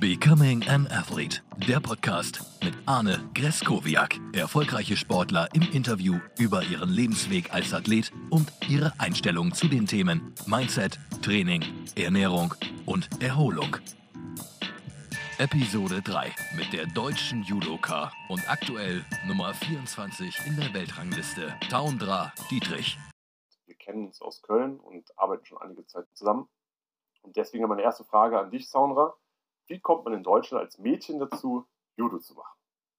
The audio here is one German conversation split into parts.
Becoming an Athlete, der Podcast mit Arne Greskowiak. Erfolgreiche Sportler im Interview über ihren Lebensweg als Athlet und ihre Einstellung zu den Themen Mindset, Training, Ernährung und Erholung. Episode 3 mit der deutschen Judoka und aktuell Nummer 24 in der Weltrangliste, Taundra Dietrich. Wir kennen uns aus Köln und arbeiten schon einige Zeit zusammen. Und deswegen meine erste Frage an dich, Saundra. Wie kommt man in Deutschland als Mädchen dazu, Judo zu machen?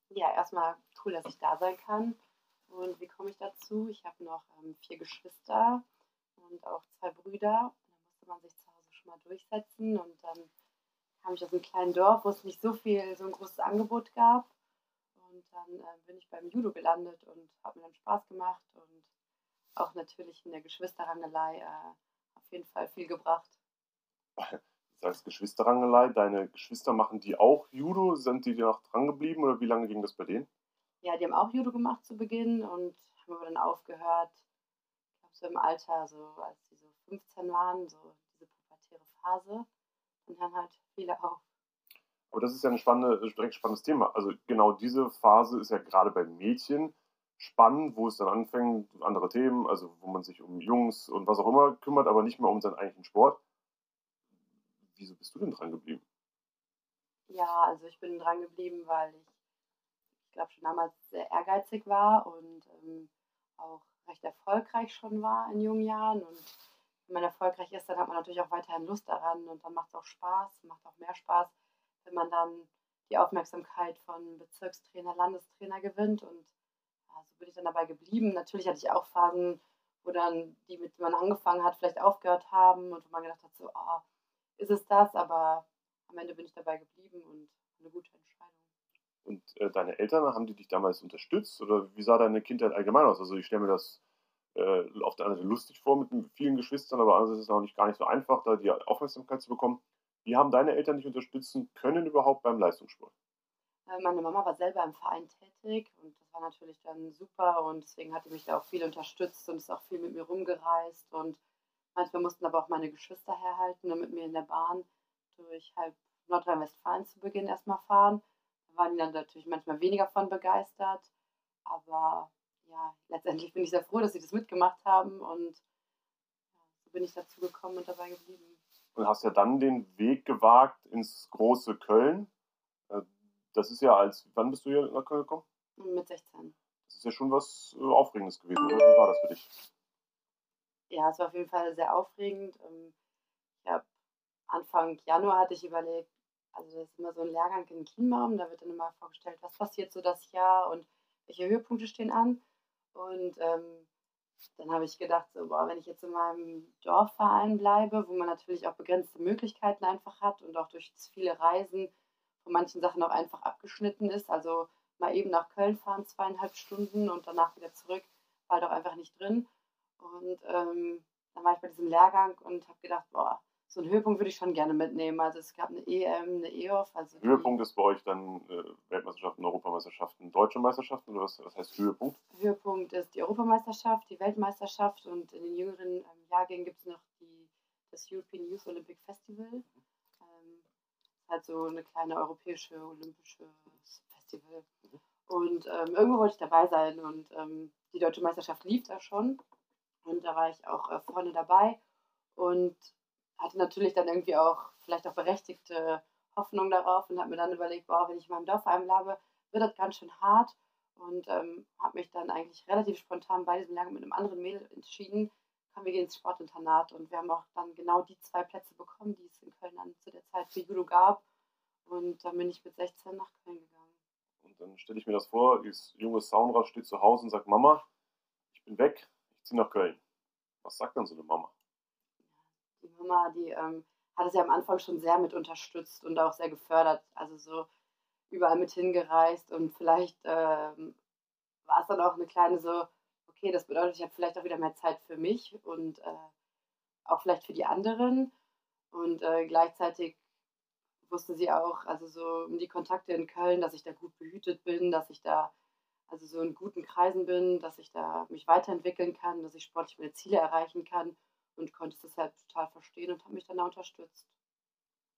Ja, erstmal cool, dass ich da sein kann. Und wie komme ich dazu? Ich habe noch ähm, vier Geschwister und auch zwei Brüder. Da musste man sich zu Hause schon mal durchsetzen. Und dann kam ich aus einem kleinen Dorf, wo es nicht so viel, so ein großes Angebot gab. Und dann äh, bin ich beim Judo gelandet und habe mir dann Spaß gemacht und auch natürlich in der Geschwisterrangelei äh, auf jeden Fall viel gebracht. Du sagst Geschwisterrangelei, deine Geschwister machen die auch Judo? Sind die noch dran geblieben oder wie lange ging das bei denen? Ja, die haben auch Judo gemacht zu Beginn und haben aber dann aufgehört. Ich glaube, so im Alter, so als die so 15 waren, so diese pubertäre Phase. Und dann halt viele auch. Aber das ist ja ein spannende, direkt spannendes Thema. Also genau diese Phase ist ja gerade bei Mädchen spannend, wo es dann anfängt, andere Themen, also wo man sich um Jungs und was auch immer kümmert, aber nicht mehr um seinen eigentlichen Sport wieso bist du denn dran geblieben? Ja, also ich bin dran geblieben, weil ich, ich glaube, schon damals sehr ehrgeizig war und ähm, auch recht erfolgreich schon war in jungen Jahren. Und wenn man erfolgreich ist, dann hat man natürlich auch weiterhin Lust daran und dann macht es auch Spaß, macht auch mehr Spaß, wenn man dann die Aufmerksamkeit von Bezirkstrainer, Landestrainer gewinnt. Und ja, so bin ich dann dabei geblieben. Natürlich hatte ich auch Phasen, wo dann die, mit denen man angefangen hat, vielleicht aufgehört haben und wo man gedacht hat, so, oh, ist es das, aber am Ende bin ich dabei geblieben und eine gute Entscheidung. Und äh, deine Eltern, haben die dich damals unterstützt oder wie sah deine Kindheit allgemein aus? Also ich stelle mir das äh, auf der einen Seite lustig vor mit vielen Geschwistern, aber andererseits ist es auch nicht gar nicht so einfach, da die Aufmerksamkeit zu bekommen. Wie haben deine Eltern dich unterstützen können überhaupt beim Leistungssport? Äh, meine Mama war selber im Verein tätig und das war natürlich dann super und deswegen hat sie mich da auch viel unterstützt und ist auch viel mit mir rumgereist und Manchmal mussten aber auch meine Geschwister herhalten und mit mir in der Bahn durch halb Nordrhein-Westfalen zu Beginn erstmal fahren. Da waren die dann natürlich manchmal weniger von begeistert. Aber ja, letztendlich bin ich sehr froh, dass sie das mitgemacht haben und ja, so bin ich dazu gekommen und dabei geblieben. Und hast ja dann den Weg gewagt ins große Köln. Äh, das ist ja als, wann bist du hier nach Köln gekommen? Mit 16. Das ist ja schon was äh, Aufregendes gewesen, oder? Wie war das für dich? Ja, es war auf jeden Fall sehr aufregend. Ähm, ich habe Anfang Januar hatte ich überlegt, also das ist immer so ein Lehrgang in Kienbaum, da wird dann immer vorgestellt, was passiert so das Jahr und welche Höhepunkte stehen an. Und ähm, dann habe ich gedacht, so, boah, wenn ich jetzt in meinem Dorfverein bleibe, wo man natürlich auch begrenzte Möglichkeiten einfach hat und auch durch viele Reisen von manchen Sachen auch einfach abgeschnitten ist, also mal eben nach Köln fahren, zweieinhalb Stunden und danach wieder zurück, war doch einfach nicht drin. Und ähm, dann war ich bei diesem Lehrgang und habe gedacht, boah, so einen Höhepunkt würde ich schon gerne mitnehmen. Also es gab eine EM, eine EOF. Also Höhepunkt ist bei euch dann äh, Weltmeisterschaften, Europameisterschaften, deutsche Meisterschaften oder was, was heißt Höhepunkt? Höhepunkt ist die Europameisterschaft, die Weltmeisterschaft und in den jüngeren ähm, Jahrgängen gibt es noch die, das European Youth Olympic Festival. Ähm, halt so eine kleine europäische olympische Festival. Mhm. Und ähm, irgendwo wollte ich dabei sein und ähm, die deutsche Meisterschaft lief da schon. Und da war ich auch äh, vorne dabei und hatte natürlich dann irgendwie auch vielleicht auch berechtigte Hoffnung darauf und habe mir dann überlegt, boah, wenn ich in meinem Dorf bleibe, wird das ganz schön hart. Und ähm, habe mich dann eigentlich relativ spontan bei diesem Lehrgang mit einem anderen Mädel entschieden, komm, wir gehen ins Sportinternat. Und wir haben auch dann genau die zwei Plätze bekommen, die es in Köln dann zu der Zeit für Judo gab. Und dann bin ich mit 16 nach Köln gegangen. Und dann stelle ich mir das vor, dieses junge Soundrad steht zu Hause und sagt, Mama, ich bin weg, ziehe nach Köln. Was sagt dann so eine Mama? Die Mama, die ähm, hat es ja am Anfang schon sehr mit unterstützt und auch sehr gefördert. Also so überall mit hingereist und vielleicht ähm, war es dann auch eine kleine so, okay, das bedeutet, ich habe vielleicht auch wieder mehr Zeit für mich und äh, auch vielleicht für die anderen. Und äh, gleichzeitig wusste sie auch, also so um die Kontakte in Köln, dass ich da gut behütet bin, dass ich da also so in guten Kreisen bin, dass ich da mich weiterentwickeln kann, dass ich sportlich meine Ziele erreichen kann und konnte es halt total verstehen und habe mich dann da unterstützt.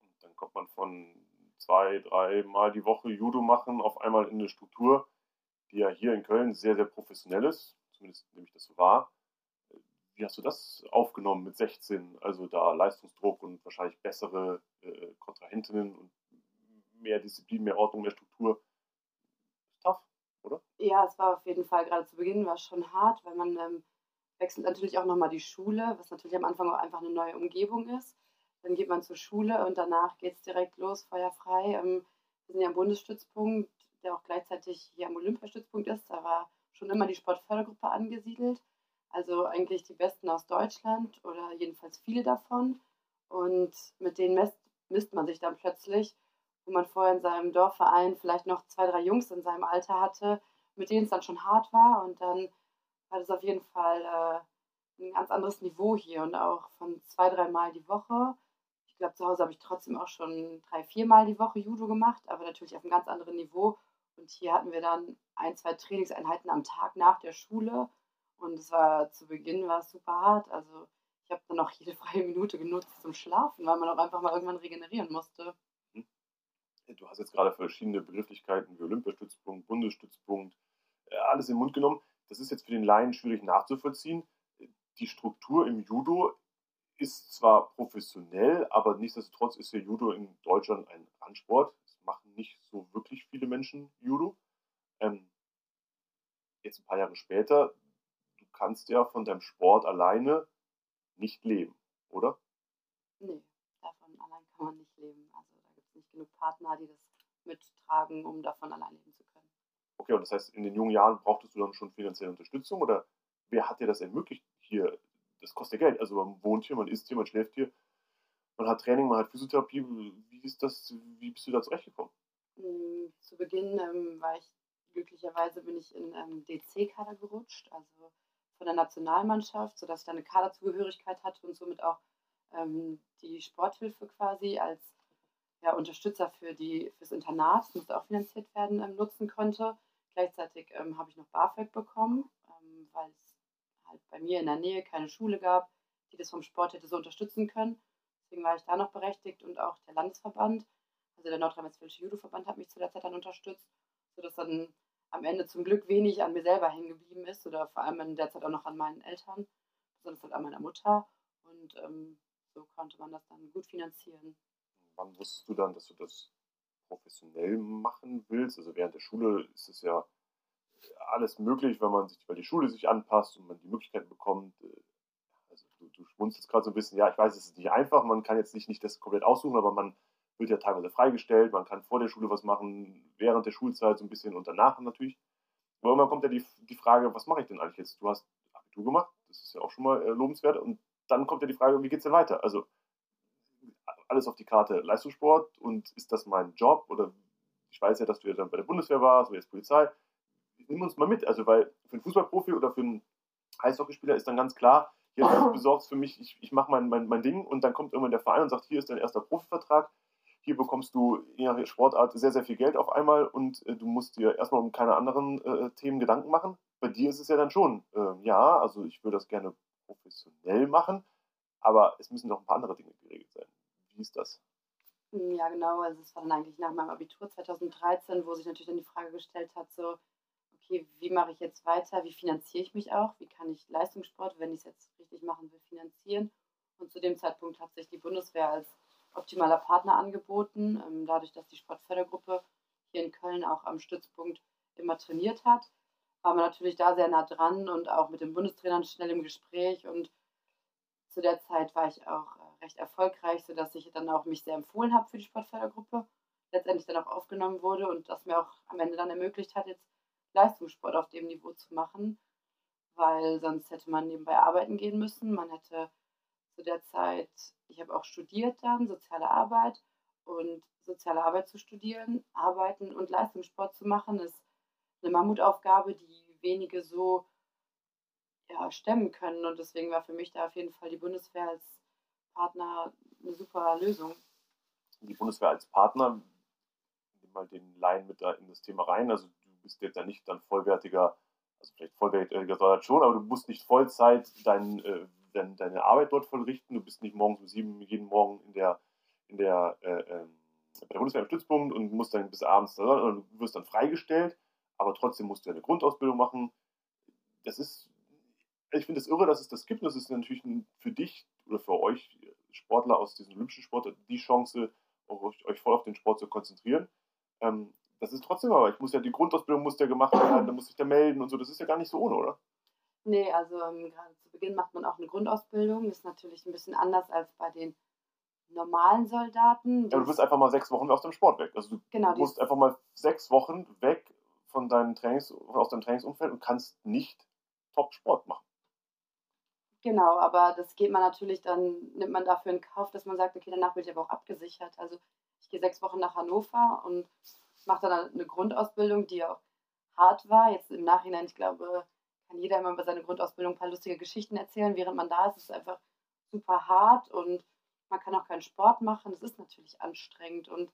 Und dann kommt man von zwei, drei Mal die Woche Judo machen, auf einmal in eine Struktur, die ja hier in Köln sehr, sehr professionell ist, zumindest nehme ich das so wahr. Wie hast du das aufgenommen mit 16? Also da Leistungsdruck und wahrscheinlich bessere äh, Kontrahentinnen und mehr Disziplin, mehr Ordnung, mehr Struktur. Oder? Ja, es war auf jeden Fall gerade zu Beginn war schon hart, weil man ähm, wechselt natürlich auch nochmal die Schule, was natürlich am Anfang auch einfach eine neue Umgebung ist. Dann geht man zur Schule und danach geht es direkt los, feuerfrei. Ähm, wir sind ja am Bundesstützpunkt, der auch gleichzeitig hier am Olympiastützpunkt ist. Da war schon immer die Sportfördergruppe angesiedelt. Also eigentlich die Besten aus Deutschland oder jedenfalls viele davon. Und mit denen misst, misst man sich dann plötzlich, wo man vorher in seinem Dorfverein vielleicht noch zwei, drei Jungs in seinem Alter hatte, mit denen es dann schon hart war. Und dann war das auf jeden Fall äh, ein ganz anderes Niveau hier und auch von zwei, dreimal die Woche. Ich glaube, zu Hause habe ich trotzdem auch schon drei, viermal die Woche Judo gemacht, aber natürlich auf einem ganz anderen Niveau. Und hier hatten wir dann ein, zwei Trainingseinheiten am Tag nach der Schule. Und es war zu Beginn war es super hart. Also ich habe dann auch jede freie Minute genutzt zum Schlafen, weil man auch einfach mal irgendwann regenerieren musste. Du hast jetzt gerade verschiedene Begrifflichkeiten wie Olympiastützpunkt, Bundesstützpunkt, äh, alles in den Mund genommen. Das ist jetzt für den Laien schwierig nachzuvollziehen. Die Struktur im Judo ist zwar professionell, aber nichtsdestotrotz ist der Judo in Deutschland ein Randsport. Es machen nicht so wirklich viele Menschen Judo. Ähm, jetzt ein paar Jahre später, du kannst ja von deinem Sport alleine nicht leben, oder? Nee, davon allein kann man nicht leben. Also da gibt es nicht genug Partner, die das mittragen, um davon allein leben zu können. Okay, und das heißt, in den jungen Jahren brauchtest du dann schon finanzielle Unterstützung oder wer hat dir das ermöglicht, hier das kostet ja Geld. Also man wohnt hier, man isst hier, man schläft hier, man hat Training, man hat Physiotherapie. Wie ist das, wie bist du da zurechtgekommen? Mm, zu Beginn ähm, war ich glücklicherweise bin ich in ähm, DC-Kader gerutscht, also von der Nationalmannschaft, sodass ich da eine Kaderzugehörigkeit hatte und somit auch ähm, die Sporthilfe quasi als ja, Unterstützer für fürs Internat, das musste auch finanziert werden, ähm, nutzen konnte. Gleichzeitig ähm, habe ich noch BAföG bekommen, ähm, weil es halt bei mir in der Nähe keine Schule gab, die das vom Sport hätte so unterstützen können. Deswegen war ich da noch berechtigt und auch der Landesverband, also der Nordrhein-Westfälische Judo-Verband hat mich zu der Zeit dann unterstützt, sodass dann am Ende zum Glück wenig an mir selber hängen geblieben ist oder vor allem in der Zeit auch noch an meinen Eltern, besonders halt an meiner Mutter. Und ähm, so konnte man das dann gut finanzieren. Wann wusstest du dann, dass du das professionell machen willst? Also während der Schule ist es ja alles möglich, wenn man sich, weil die Schule sich anpasst und man die Möglichkeiten bekommt. Äh, also du, du schmunzelst gerade so ein bisschen, ja, ich weiß, es ist nicht einfach, man kann jetzt nicht, nicht das komplett aussuchen, aber man wird ja teilweise freigestellt, man kann vor der Schule was machen, während der Schulzeit so ein bisschen und danach natürlich. Aber irgendwann kommt ja die, die Frage, was mache ich denn eigentlich jetzt? Du hast Abitur gemacht, das ist ja auch schon mal äh, lobenswert. Und dann kommt ja die Frage, wie geht es denn weiter? Also alles auf die Karte Leistungssport und ist das mein Job? Oder ich weiß ja, dass du ja dann bei der Bundeswehr warst oder jetzt Polizei nimm uns mal mit. Also, weil für einen Fußballprofi oder für einen Eishockeyspieler ist dann ganz klar, hier du besorgst für mich, ich, ich mache mein, mein, mein Ding und dann kommt irgendwann der Verein und sagt, hier ist dein erster Profivertrag, hier bekommst du je nach Sportart sehr, sehr viel Geld auf einmal und äh, du musst dir erstmal um keine anderen äh, Themen Gedanken machen. Bei dir ist es ja dann schon, äh, ja, also ich würde das gerne professionell machen, aber es müssen noch ein paar andere Dinge geregelt sein. Wie ist das? Ja, genau. Also es war dann eigentlich nach meinem Abitur 2013, wo sich natürlich dann die Frage gestellt hat, so, okay, wie mache ich jetzt weiter, wie finanziere ich mich auch, wie kann ich Leistungssport, wenn ich es jetzt richtig machen will, finanzieren. Und zu dem Zeitpunkt hat sich die Bundeswehr als optimaler Partner angeboten, ähm, dadurch, dass die Sportfördergruppe hier in Köln auch am Stützpunkt immer trainiert hat, war man natürlich da sehr nah dran und auch mit den Bundestrainern schnell im Gespräch und zu der Zeit war ich auch recht erfolgreich, sodass ich dann auch mich sehr empfohlen habe für die Sportfördergruppe, letztendlich dann auch aufgenommen wurde und das mir auch am Ende dann ermöglicht hat, jetzt Leistungssport auf dem Niveau zu machen, weil sonst hätte man nebenbei arbeiten gehen müssen. Man hätte zu der Zeit, ich habe auch studiert dann, soziale Arbeit und soziale Arbeit zu studieren, arbeiten und Leistungssport zu machen, ist eine Mammutaufgabe, die wenige so ja, stemmen können. Und deswegen war für mich da auf jeden Fall die Bundeswehr als Partner eine super Lösung. Die Bundeswehr als Partner, nimm mal den Laien mit da in das Thema rein. Also bist jetzt ja nicht dann vollwertiger, also vielleicht vollwertiger Soldat schon, aber du musst nicht Vollzeit dein, äh, dein, deine Arbeit dort vollrichten. Du bist nicht morgens um sieben jeden Morgen in der, in der äh, ähm, bei der Bundeswehr im Stützpunkt und musst dann bis abends und du wirst dann freigestellt, aber trotzdem musst du eine Grundausbildung machen. Das ist, ich finde es irre, dass es das gibt. Das ist natürlich für dich oder für euch Sportler aus diesem olympischen Sport die Chance, euch voll auf den Sport zu konzentrieren. Ähm, das ist trotzdem aber, ich muss ja die Grundausbildung muss ja gemacht werden, dann muss ich da melden und so. Das ist ja gar nicht so ohne, oder? Nee, also ähm, gerade zu Beginn macht man auch eine Grundausbildung. Das ist natürlich ein bisschen anders als bei den normalen Soldaten. Aber du bist einfach mal sechs Wochen aus dem Sport weg. Also du genau, musst einfach mal sechs Wochen weg von deinem Trainings, aus deinem Trainingsumfeld und kannst nicht Top-Sport machen. Genau, aber das geht man natürlich, dann nimmt man dafür in Kauf, dass man sagt, okay, danach bin ich aber auch abgesichert. Also ich gehe sechs Wochen nach Hannover und mache dann eine Grundausbildung, die auch hart war. Jetzt im Nachhinein, ich glaube, kann jeder immer über seine Grundausbildung ein paar lustige Geschichten erzählen. Während man da ist, ist es einfach super hart und man kann auch keinen Sport machen. Das ist natürlich anstrengend und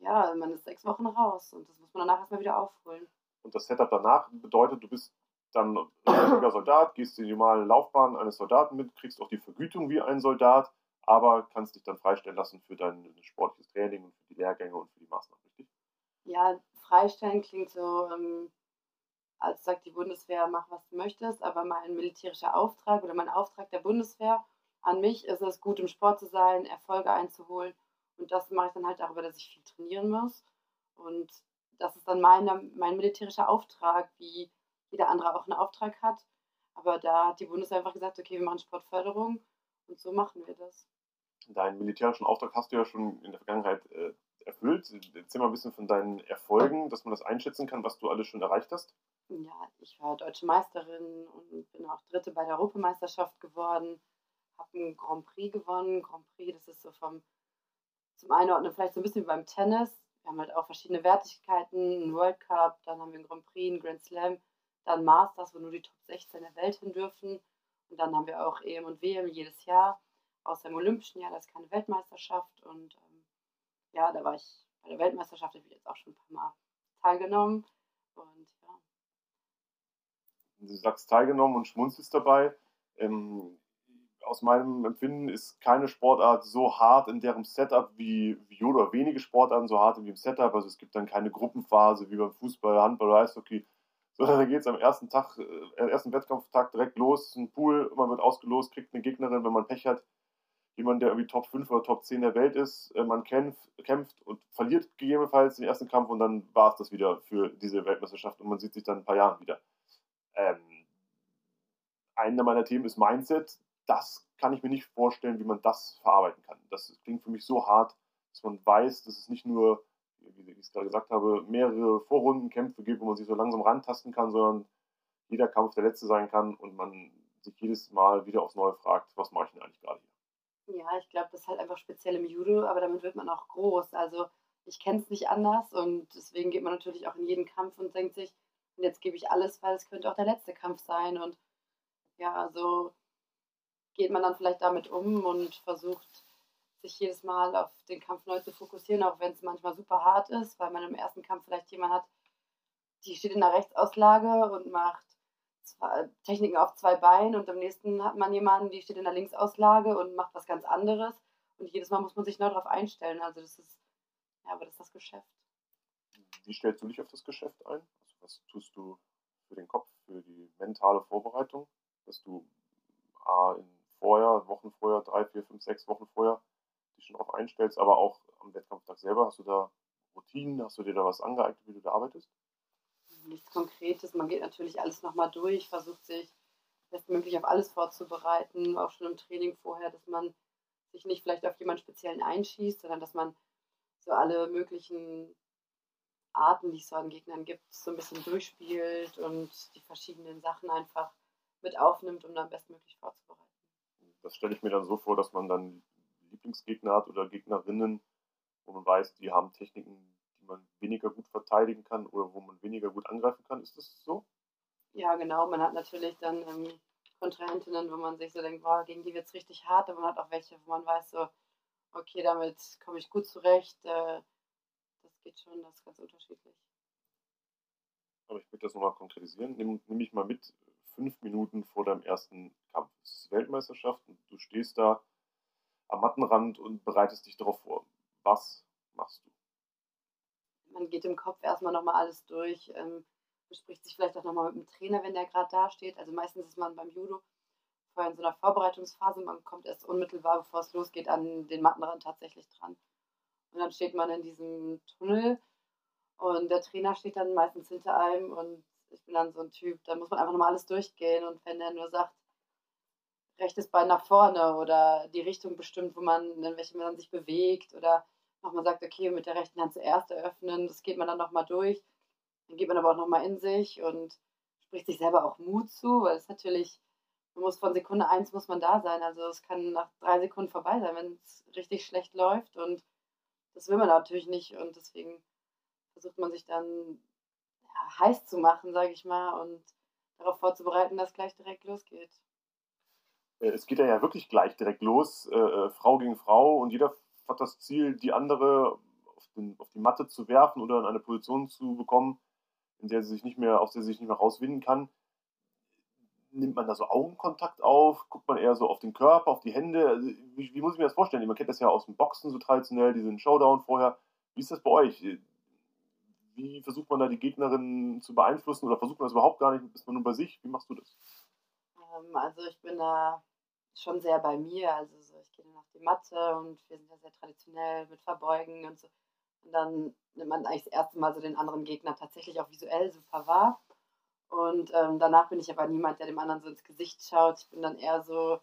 ja, man ist sechs Wochen raus und das muss man danach erstmal wieder aufholen. Und das Setup danach bedeutet, du bist dann richtiger Soldat, gehst die normale Laufbahn eines Soldaten mit, kriegst auch die Vergütung wie ein Soldat, aber kannst dich dann freistellen lassen für dein sportliches Training und für die Lehrgänge und für die Maßnahmen, richtig? Ja, freistellen klingt so, ähm, als sagt die Bundeswehr, mach was du möchtest, aber mein militärischer Auftrag oder mein Auftrag der Bundeswehr an mich ist es, gut im Sport zu sein, Erfolge einzuholen. Und das mache ich dann halt darüber, dass ich viel trainieren muss. Und das ist dann meine, mein militärischer Auftrag, wie jeder andere auch einen Auftrag hat. Aber da hat die Bundeswehr einfach gesagt, okay, wir machen Sportförderung und so machen wir das. Deinen militärischen Auftrag hast du ja schon in der Vergangenheit äh, erfüllt. Erzähl mal ein bisschen von deinen Erfolgen, dass man das einschätzen kann, was du alles schon erreicht hast. Ja, ich war deutsche Meisterin und bin auch Dritte bei der Europameisterschaft geworden habe einen Grand Prix gewonnen. Grand Prix, das ist so vom zum Einordnen vielleicht so ein bisschen wie beim Tennis. Wir haben halt auch verschiedene Wertigkeiten, einen World Cup, dann haben wir einen Grand Prix, einen Grand Slam, dann Masters, wo nur die Top 16 der Welt hin dürfen. Und dann haben wir auch EM und WM jedes Jahr, außer im Olympischen Jahr, das ist keine Weltmeisterschaft. Und ähm, ja, da war ich bei der Weltmeisterschaft, habe ich jetzt auch schon ein paar Mal teilgenommen. Und ja. Du sagst teilgenommen und schmunzelst dabei. Ähm, aus meinem Empfinden ist keine Sportart so hart in deren Setup wie, wie oder wenige Sportarten so hart wie im Setup. Also es gibt dann keine Gruppenphase wie beim Fußball, Handball oder Eishockey, sondern da geht es am ersten Tag, äh, ersten Wettkampftag direkt los, ein Pool, man wird ausgelost, kriegt eine Gegnerin, wenn man Pech hat, jemand, der irgendwie Top 5 oder Top 10 der Welt ist, äh, man kämpft, kämpft und verliert gegebenenfalls den ersten Kampf und dann war es das wieder für diese Weltmeisterschaft und man sieht sich dann in ein paar Jahren wieder. Ähm, einer meiner Themen ist Mindset das kann ich mir nicht vorstellen, wie man das verarbeiten kann. Das klingt für mich so hart, dass man weiß, dass es nicht nur, wie ich es gerade gesagt habe, mehrere Vorrundenkämpfe gibt, wo man sich so langsam rantasten kann, sondern jeder Kampf der letzte sein kann und man sich jedes Mal wieder aufs Neue fragt, was mache ich denn eigentlich gerade hier? Ja, ich glaube, das ist halt einfach speziell im Judo, aber damit wird man auch groß. Also ich kenne es nicht anders und deswegen geht man natürlich auch in jeden Kampf und denkt sich, und jetzt gebe ich alles, weil es könnte auch der letzte Kampf sein. Und ja, also geht man dann vielleicht damit um und versucht, sich jedes Mal auf den Kampf neu zu fokussieren, auch wenn es manchmal super hart ist, weil man im ersten Kampf vielleicht jemand hat, die steht in der Rechtsauslage und macht Techniken auf zwei Beinen und im nächsten hat man jemanden, die steht in der Linksauslage und macht was ganz anderes und jedes Mal muss man sich neu darauf einstellen. Also das ist, ja, aber das ist das Geschäft. Wie stellst du dich auf das Geschäft ein? Also was tust du für den Kopf, für die mentale Vorbereitung, dass du A, in vorher, Wochen vorher, drei, vier, fünf, sechs Wochen vorher, dich schon darauf einstellst, aber auch am Wettkampftag selber, hast du da Routinen, hast du dir da was angeeignet, wie du da arbeitest? Nichts Konkretes, man geht natürlich alles nochmal durch, versucht sich bestmöglich auf alles vorzubereiten, auch schon im Training vorher, dass man sich nicht vielleicht auf jemanden speziellen einschießt, sondern dass man so alle möglichen Arten, die es so an Gegnern gibt, so ein bisschen durchspielt und die verschiedenen Sachen einfach mit aufnimmt, um dann bestmöglich vorzubereiten. Das stelle ich mir dann so vor, dass man dann Lieblingsgegner hat oder Gegnerinnen, wo man weiß, die haben Techniken, die man weniger gut verteidigen kann oder wo man weniger gut angreifen kann. Ist das so? Ja, genau. Man hat natürlich dann ähm, Kontrahentinnen, wo man sich so denkt, boah, gegen die wird es richtig hart, aber man hat auch welche, wo man weiß, so, okay, damit komme ich gut zurecht. Äh, das geht schon, das ist ganz unterschiedlich. Aber ich möchte das nochmal konkretisieren. Nimm, nimm mich mal mit, fünf Minuten vor deinem ersten Kampf. Es ist Weltmeisterschaft und du stehst da am Mattenrand und bereitest dich darauf vor. Was machst du? Man geht im Kopf erstmal nochmal alles durch, ähm, bespricht sich vielleicht auch nochmal mit dem Trainer, wenn der gerade da steht. Also meistens ist man beim Judo vorher in so einer Vorbereitungsphase, man kommt erst unmittelbar, bevor es losgeht, an den Mattenrand tatsächlich dran. Und dann steht man in diesem Tunnel und der Trainer steht dann meistens hinter einem und ich bin dann so ein Typ, da muss man einfach nochmal alles durchgehen und wenn der nur sagt, rechtes Bein nach vorne oder die Richtung bestimmt, wo man, in welche man sich bewegt oder nochmal sagt, okay, mit der rechten Hand zuerst eröffnen, das geht man dann nochmal durch. Dann geht man aber auch nochmal in sich und spricht sich selber auch Mut zu, weil es natürlich, man muss von Sekunde eins muss man da sein. Also es kann nach drei Sekunden vorbei sein, wenn es richtig schlecht läuft und das will man natürlich nicht und deswegen versucht man sich dann ja, heiß zu machen, sage ich mal, und darauf vorzubereiten, dass gleich direkt losgeht. Äh, es geht ja wirklich gleich direkt los, äh, äh, Frau gegen Frau und jeder hat das Ziel, die andere auf, den, auf, die Matte zu werfen oder in eine Position zu bekommen, in der sie sich nicht mehr, aus der sie sich nicht mehr rauswinden kann. Nimmt man da so Augenkontakt auf? Guckt man eher so auf den Körper, auf die Hände? Also, wie, wie, muss ich mir das vorstellen? Man kennt das ja aus dem Boxen so traditionell, diesen Showdown vorher. Wie ist das bei euch? Wie versucht man da die Gegnerin zu beeinflussen oder versucht man das überhaupt gar nicht? Ist man nur bei sich? Wie machst du das? Ähm, also ich bin da schon sehr bei mir. Also so, ich gehe dann auf die Matte und wir sind ja sehr traditionell mit Verbeugen und so. Und dann nimmt man eigentlich das erste Mal so den anderen Gegner tatsächlich auch visuell super wahr. Und ähm, danach bin ich aber niemand, der dem anderen so ins Gesicht schaut. Ich bin dann eher so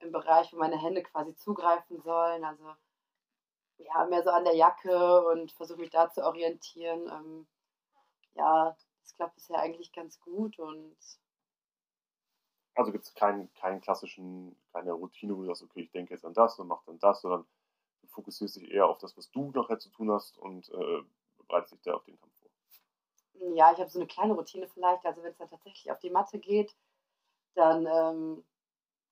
im Bereich, wo meine Hände quasi zugreifen sollen. Also ja, mehr so an der Jacke und versuche mich da zu orientieren. Ähm, ja, das klappt bisher eigentlich ganz gut und also gibt es keinen, keinen klassischen, keine Routine, wo du sagst, okay, ich denke jetzt an das und mach dann das, sondern du fokussierst dich eher auf das, was du nachher zu tun hast und äh, bereitest dich da auf den Kampf vor. Ja, ich habe so eine kleine Routine vielleicht. Also wenn es dann tatsächlich auf die Matte geht, dann, ähm,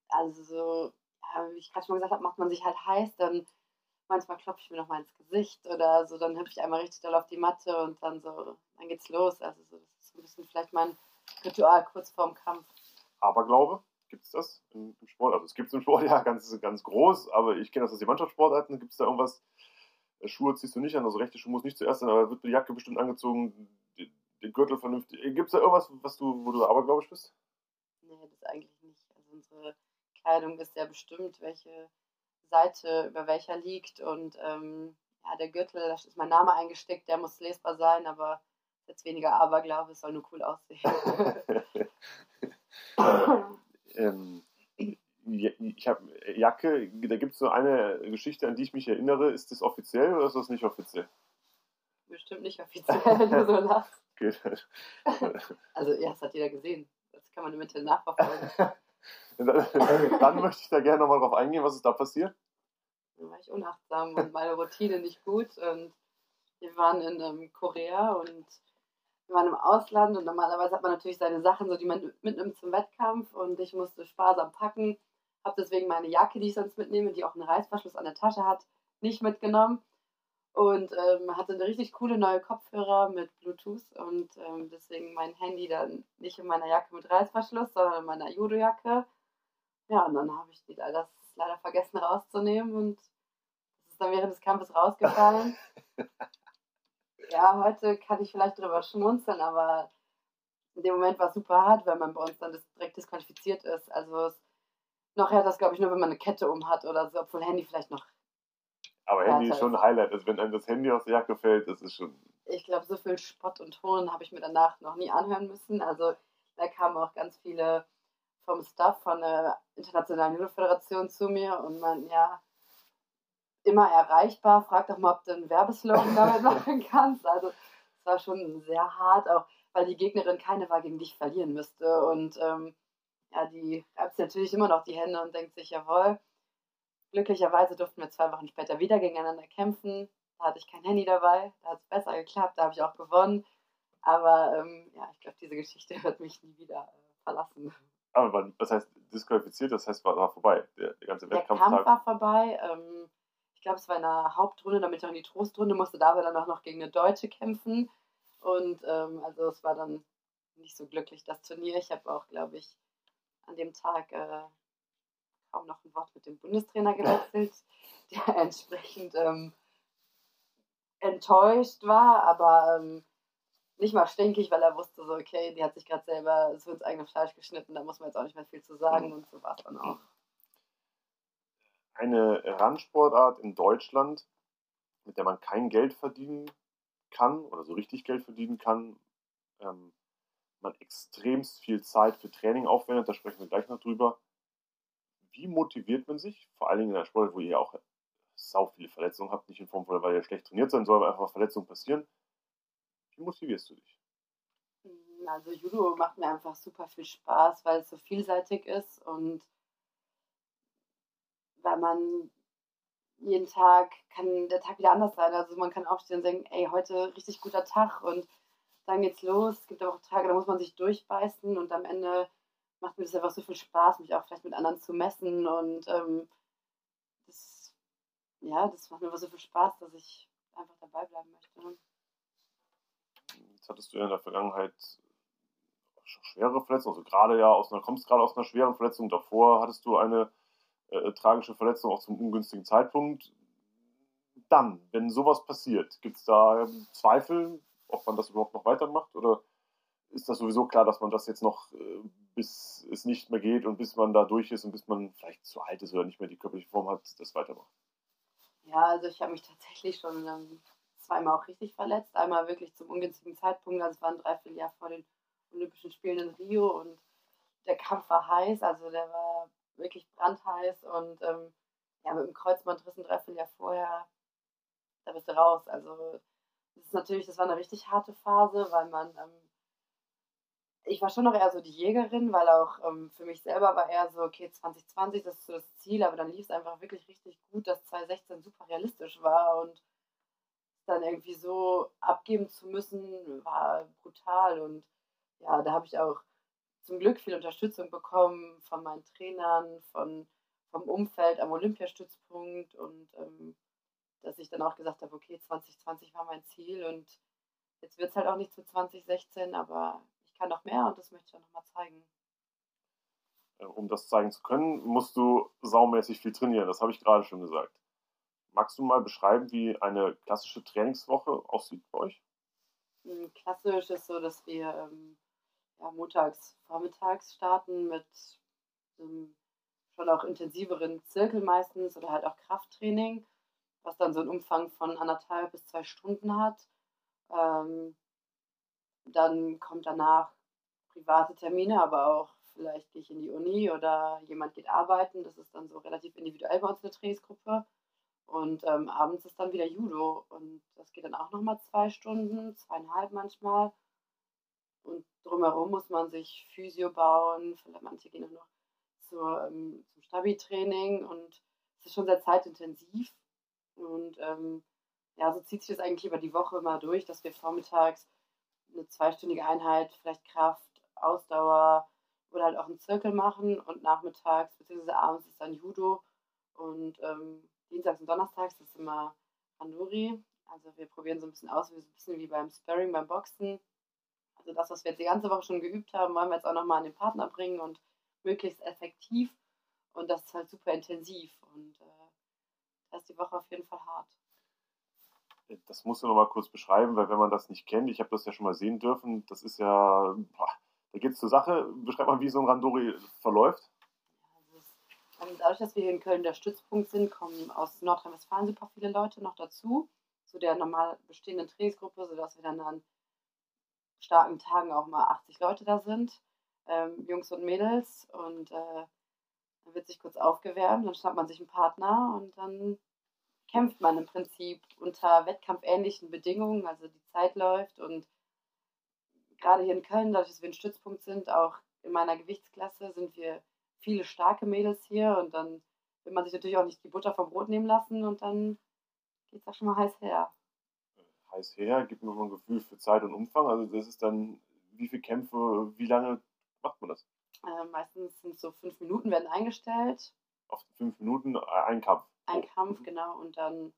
also so, ja, wie ich gerade schon mal gesagt habe, macht man sich halt heiß, dann manchmal klopfe ich mir noch mal ins Gesicht oder so, dann hüpfe ich einmal richtig doll auf die Matte und dann so, dann geht's los. Also so, das ist ein bisschen vielleicht mein Ritual kurz vorm Kampf. Aberglaube? Gibt es das im, Sport? Also es gibt es im Sport ja ganz, ganz groß, aber ich kenne das aus den Mannschaftssportarten. Gibt es da irgendwas, äh, Schuhe ziehst du nicht an, also rechte Schuhe muss nicht zuerst sein, aber wird die Jacke bestimmt angezogen, die Gürtel vernünftig. Gibt es da irgendwas, was du, wo du abergläubisch bist? Nee, das eigentlich nicht. Also unsere Kleidung ist ja bestimmt, welche Seite über welcher liegt und ähm, ja, der Gürtel, da ist mein Name eingesteckt, der muss lesbar sein, aber jetzt weniger Aberglaube, es soll nur cool aussehen. ähm, ich habe Jacke, da gibt es so eine Geschichte, an die ich mich erinnere. Ist das offiziell oder ist das nicht offiziell? Bestimmt nicht offiziell, wenn du so lachst. also, ja, das hat jeder gesehen. Das kann man im Internet nachverfolgen. dann, dann möchte ich da gerne nochmal drauf eingehen, was ist da passiert? Dann war ich unachtsam und meine Routine nicht gut. Und wir waren in ähm, Korea und wir waren im Ausland und normalerweise hat man natürlich seine Sachen, so die man mitnimmt zum Wettkampf und ich musste sparsam packen, habe deswegen meine Jacke, die ich sonst mitnehme, die auch einen Reißverschluss an der Tasche hat, nicht mitgenommen und ähm, hatte eine richtig coole neue Kopfhörer mit Bluetooth und ähm, deswegen mein Handy dann nicht in meiner Jacke mit Reißverschluss, sondern in meiner Judo-Jacke. Ja, und dann habe ich die leider, leider vergessen rauszunehmen und das ist dann während des Kampfes rausgefallen. ja, heute kann ich vielleicht drüber schmunzeln, aber in dem Moment war es super hart, weil man bei uns dann direkt disqualifiziert ist. Also es, noch härter das, glaube ich, nur, wenn man eine Kette um hat oder so, obwohl Handy vielleicht noch. Aber Handy ist schon ein Highlight. Also wenn einem das Handy aus der Jacke fällt, das ist schon. Ich glaube, so viel Spott und Ton habe ich mir danach noch nie anhören müssen. Also da kamen auch ganz viele vom Staff von der Internationalen Judo-Föderation zu mir und man, ja, immer erreichbar. Frag doch mal, ob du einen Werbeslogan damit machen kannst. Also es war schon sehr hart, auch weil die Gegnerin keine war, gegen dich verlieren müsste. Und ähm, ja, die reibt sich natürlich immer noch die Hände und denkt sich, jawohl. Glücklicherweise durften wir zwei Wochen später wieder gegeneinander kämpfen. Da hatte ich kein Handy dabei, da hat es besser geklappt, da habe ich auch gewonnen. Aber ähm, ja, ich glaube, diese Geschichte wird mich nie wieder äh, verlassen. Aber was heißt disqualifiziert? Das heißt, war, war vorbei. Der, der ganze Wettkampf. Der Kampf war vorbei. Ähm, ich glaube, es war in der Hauptrunde, damit ich auch in die Trostrunde musste, da aber dann auch noch gegen eine Deutsche kämpfen. Und ähm, also es war dann nicht so glücklich, das Turnier. Ich habe auch, glaube ich, an dem Tag äh, kaum noch ein Wort mit dem Bundestrainer gewechselt, der entsprechend ähm, enttäuscht war, aber ähm, nicht mal stinkig, weil er wusste so, okay, die hat sich gerade selber so ins eigene Fleisch geschnitten, da muss man jetzt auch nicht mehr viel zu sagen mhm. und so war es dann auch. Eine Randsportart in Deutschland, mit der man kein Geld verdienen kann oder so richtig Geld verdienen kann, ähm, man extremst viel Zeit für Training aufwendet, da sprechen wir gleich noch drüber. Wie motiviert man sich, vor allen Dingen in einer Sportart, wo ihr auch sau viele Verletzungen habt, nicht in Form von, weil ihr schlecht trainiert sein soll, aber einfach Verletzungen passieren. Wie motivierst du dich? Hm, also Judo macht mir einfach super viel Spaß, weil es so vielseitig ist und weil man jeden Tag kann der Tag wieder anders sein. Also man kann aufstehen und sagen, ey, heute richtig guter Tag und dann geht's los. Es gibt aber auch Tage, da muss man sich durchbeißen und am Ende macht mir das einfach so viel Spaß, mich auch vielleicht mit anderen zu messen und ähm, das, ja, das macht mir einfach so viel Spaß, dass ich einfach dabei bleiben möchte. Jetzt hattest du ja in der Vergangenheit schwere Verletzungen, also gerade ja aus einer, kommst gerade aus einer schweren Verletzung. Davor hattest du eine äh, tragische Verletzung auch zum ungünstigen Zeitpunkt. Dann, wenn sowas passiert, gibt es da Zweifel, ob man das überhaupt noch weitermacht? Oder ist das sowieso klar, dass man das jetzt noch, äh, bis es nicht mehr geht und bis man da durch ist und bis man vielleicht zu alt ist oder nicht mehr die körperliche Form hat, das weitermacht? Ja, also ich habe mich tatsächlich schon ähm, zweimal auch richtig verletzt. Einmal wirklich zum ungünstigen Zeitpunkt, also es war ein Dreivierteljahr vor den Olympischen Spielen in Rio und der Kampf war heiß, also der war wirklich brandheiß und ähm, ja, mit dem Kreuzbandriss ein Dreivierteljahr vorher, da bist du raus. Also das ist natürlich, das war eine richtig harte Phase, weil man, ähm, ich war schon noch eher so die Jägerin, weil auch ähm, für mich selber war eher so, okay, 2020, das ist so das Ziel, aber dann lief es einfach wirklich richtig gut, dass 2016 super realistisch war und dann irgendwie so abgeben zu müssen, war brutal. Und ja, da habe ich auch zum Glück viel Unterstützung bekommen von meinen Trainern, von, vom Umfeld am Olympiastützpunkt und ähm, dass ich dann auch gesagt habe, okay, 2020 war mein Ziel und jetzt wird es halt auch nicht zu 2016, aber ich kann noch mehr und das möchte ich auch nochmal zeigen. Äh, um das zeigen zu können, musst du saumäßig viel trainieren, das habe ich gerade schon gesagt. Magst du mal beschreiben, wie eine klassische Trainingswoche aussieht bei euch? Hm, klassisch ist so, dass wir ähm, ja, montags, vormittags starten mit ähm, schon auch intensiveren Zirkel meistens oder halt auch Krafttraining was dann so einen Umfang von anderthalb bis zwei Stunden hat. Ähm, dann kommt danach private Termine, aber auch vielleicht gehe ich in die Uni oder jemand geht arbeiten. Das ist dann so relativ individuell bei uns in der Trainingsgruppe. Und ähm, abends ist dann wieder Judo und das geht dann auch nochmal zwei Stunden, zweieinhalb manchmal. Und drumherum muss man sich Physio bauen, vielleicht manche gehen auch noch zur, ähm, zum Stabi-Training und es ist schon sehr zeitintensiv. Und ähm, ja, so zieht sich das eigentlich über die Woche immer durch, dass wir vormittags eine zweistündige Einheit, vielleicht Kraft, Ausdauer oder halt auch einen Zirkel machen und nachmittags bzw. abends ist dann Judo und ähm, dienstags und donnerstags ist immer Randori. Also wir probieren so ein bisschen aus, so ein bisschen wie beim Sparring, beim Boxen. Also das, was wir jetzt die ganze Woche schon geübt haben, wollen wir jetzt auch nochmal an den Partner bringen und möglichst effektiv. Und das ist halt super intensiv. Und äh, da ist die Woche auf jeden Fall hart. Das musst du noch mal kurz beschreiben, weil wenn man das nicht kennt, ich habe das ja schon mal sehen dürfen, das ist ja, boah, da geht es zur Sache. Beschreib mal, wie so ein Randori verläuft. Ja, ist, dadurch, dass wir hier in Köln der Stützpunkt sind, kommen aus Nordrhein-Westfalen super viele Leute noch dazu, zu der normal bestehenden Trainingsgruppe, sodass wir dann an starken Tagen auch mal 80 Leute da sind, ähm, Jungs und Mädels. Und äh, dann wird sich kurz aufgewärmt, dann schnappt man sich einen Partner und dann kämpft man im Prinzip unter wettkampfähnlichen Bedingungen. Also die Zeit läuft und gerade hier in Köln, dadurch, dass wir ein Stützpunkt sind, auch in meiner Gewichtsklasse sind wir viele starke Mädels hier und dann will man sich natürlich auch nicht die Butter vom Brot nehmen lassen und dann geht es auch schon mal heiß her. Heiß her, gibt mir mal ein Gefühl für Zeit und Umfang. Also das ist dann, wie viele Kämpfe, wie lange macht man das? Äh, meistens sind so fünf Minuten werden eingestellt. Auf fünf Minuten äh, ein Kampf. Ein Kampf, genau. Und dann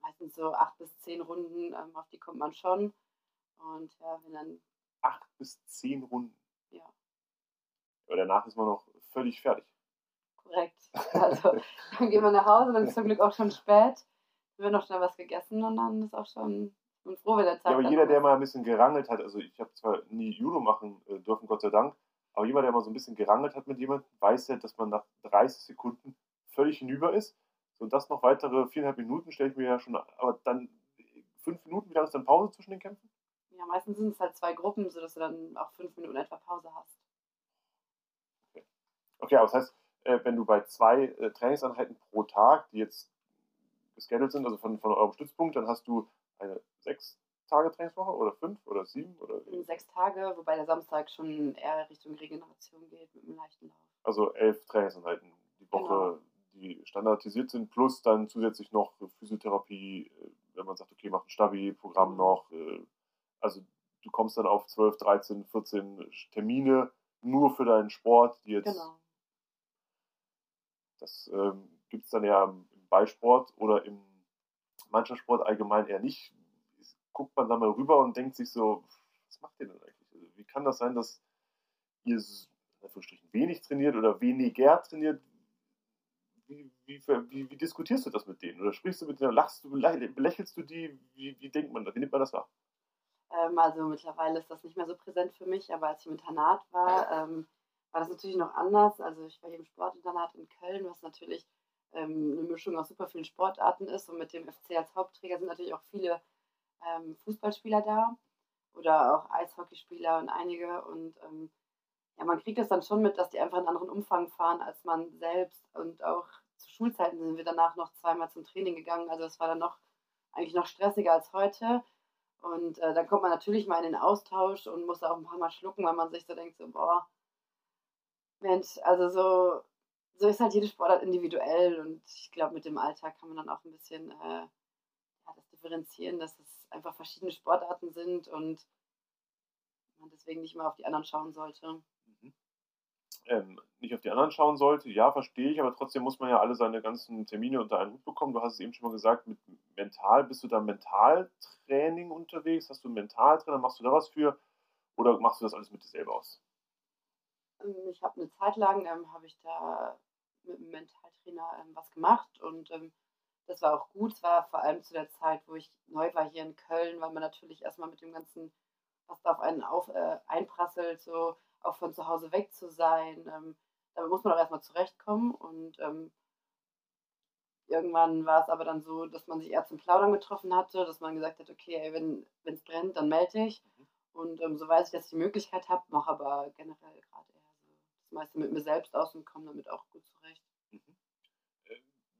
meistens so acht bis zehn Runden, ähm, auf die kommt man schon. Und ja, wenn dann. Acht bis zehn Runden? Ja. Aber danach ist man noch völlig fertig. Korrekt. Also dann geht man nach Hause, dann ist zum Glück auch schon spät. Wird noch schnell was gegessen und dann ist auch schon bin froh, wenn der Tag Ja, aber jeder, der mal ein bisschen gerangelt hat, also ich habe zwar nie Judo machen äh, dürfen, Gott sei Dank, aber jemand, der mal so ein bisschen gerangelt hat mit jemandem, weiß ja, dass man nach 30 Sekunden völlig hinüber ist. Und das noch weitere viereinhalb Minuten stelle ich mir ja schon, aber dann fünf Minuten, wie lange ist dann Pause zwischen den Kämpfen? Ja, meistens sind es halt zwei Gruppen, sodass du dann auch fünf Minuten etwa Pause hast. Okay, aber das heißt, äh, wenn du bei zwei äh, Trainingseinheiten pro Tag, die jetzt geschedult sind, also von, von eurem Stützpunkt, dann hast du eine sechs Tage Trainingswoche oder fünf oder sieben oder In sechs Tage, wobei der Samstag schon eher Richtung Regeneration geht mit einem leichten Lauf. also elf Trainingseinheiten die Woche, Genau. die standardisiert sind, plus dann zusätzlich noch Physiotherapie, äh, wenn man sagt, okay, mach ein Stabi-Programm Mhm. noch. äh, Also du kommst dann auf 12, 13, 14 Termine nur für deinen Sport, die jetzt, Genau. das ähm, gibt es dann ja im Ballsport oder im Mannschaftssport allgemein eher nicht. Guckt man da mal rüber und denkt sich so, was macht ihr denn eigentlich? Also, wie kann das sein, dass ihr wenig trainiert oder weniger trainiert? Wie, wie, wie, wie diskutierst du das mit denen? Oder sprichst du mit denen, lachst du, belä- belächelst du die? Wie, wie denkt man das? Wie nimmt man das wahr? Ähm, also mittlerweile ist das nicht mehr so präsent für mich, aber als ich im Internat war, ähm, war das natürlich noch anders. Also ich war hier im Sportinternat in Köln, was natürlich ähm, eine Mischung aus super vielen Sportarten ist. Und mit dem FC als Hauptträger sind natürlich auch viele ähm, Fußballspieler da oder auch Eishockeyspieler und einige. Und ähm, ja, man kriegt das dann schon mit, dass die einfach einen anderen Umfang fahren als man selbst. Und auch zu Schulzeiten sind wir danach noch zweimal zum Training gegangen. Also es war dann noch eigentlich noch stressiger als heute. Und äh, dann kommt man natürlich mal in den Austausch und muss auch ein paar Mal schlucken, weil man sich so denkt, so, boah, Mensch, also so, so ist halt jede Sportart individuell und ich glaube, mit dem Alter kann man dann auch ein bisschen äh, das differenzieren, dass es einfach verschiedene Sportarten sind und man deswegen nicht mal auf die anderen schauen sollte. ähm, nicht auf die anderen schauen sollte. Ja, verstehe ich, aber trotzdem muss man ja alle seine ganzen Termine unter einen Hut bekommen. Du hast es eben schon mal gesagt, mit mental, bist du da Mentaltraining unterwegs? Hast du einen Mentaltrainer? Machst du da was für? Oder machst du das alles mit dir selber aus? Ähm, Ich habe eine Zeit lang, ähm, habe ich da mit einem Mentaltrainer ähm, was gemacht und ähm, das war auch gut. Es war vor allem zu der Zeit, wo ich neu war hier in Köln, weil man natürlich erstmal mit dem ganzen, was da auf einen auf, äh, einprasselt, so auch von zu Hause weg zu sein. Ähm, damit muss man auch erstmal zurechtkommen und ähm, irgendwann war es aber dann so, dass man sich eher zum Plaudern getroffen hatte, dass man gesagt hat, okay, ey, wenn es brennt, dann melde ich. Und ähm, so weiß ich, dass ich die Möglichkeit habe, mache aber generell gerade meiste mit mir selbst aus und komme damit auch gut zurecht.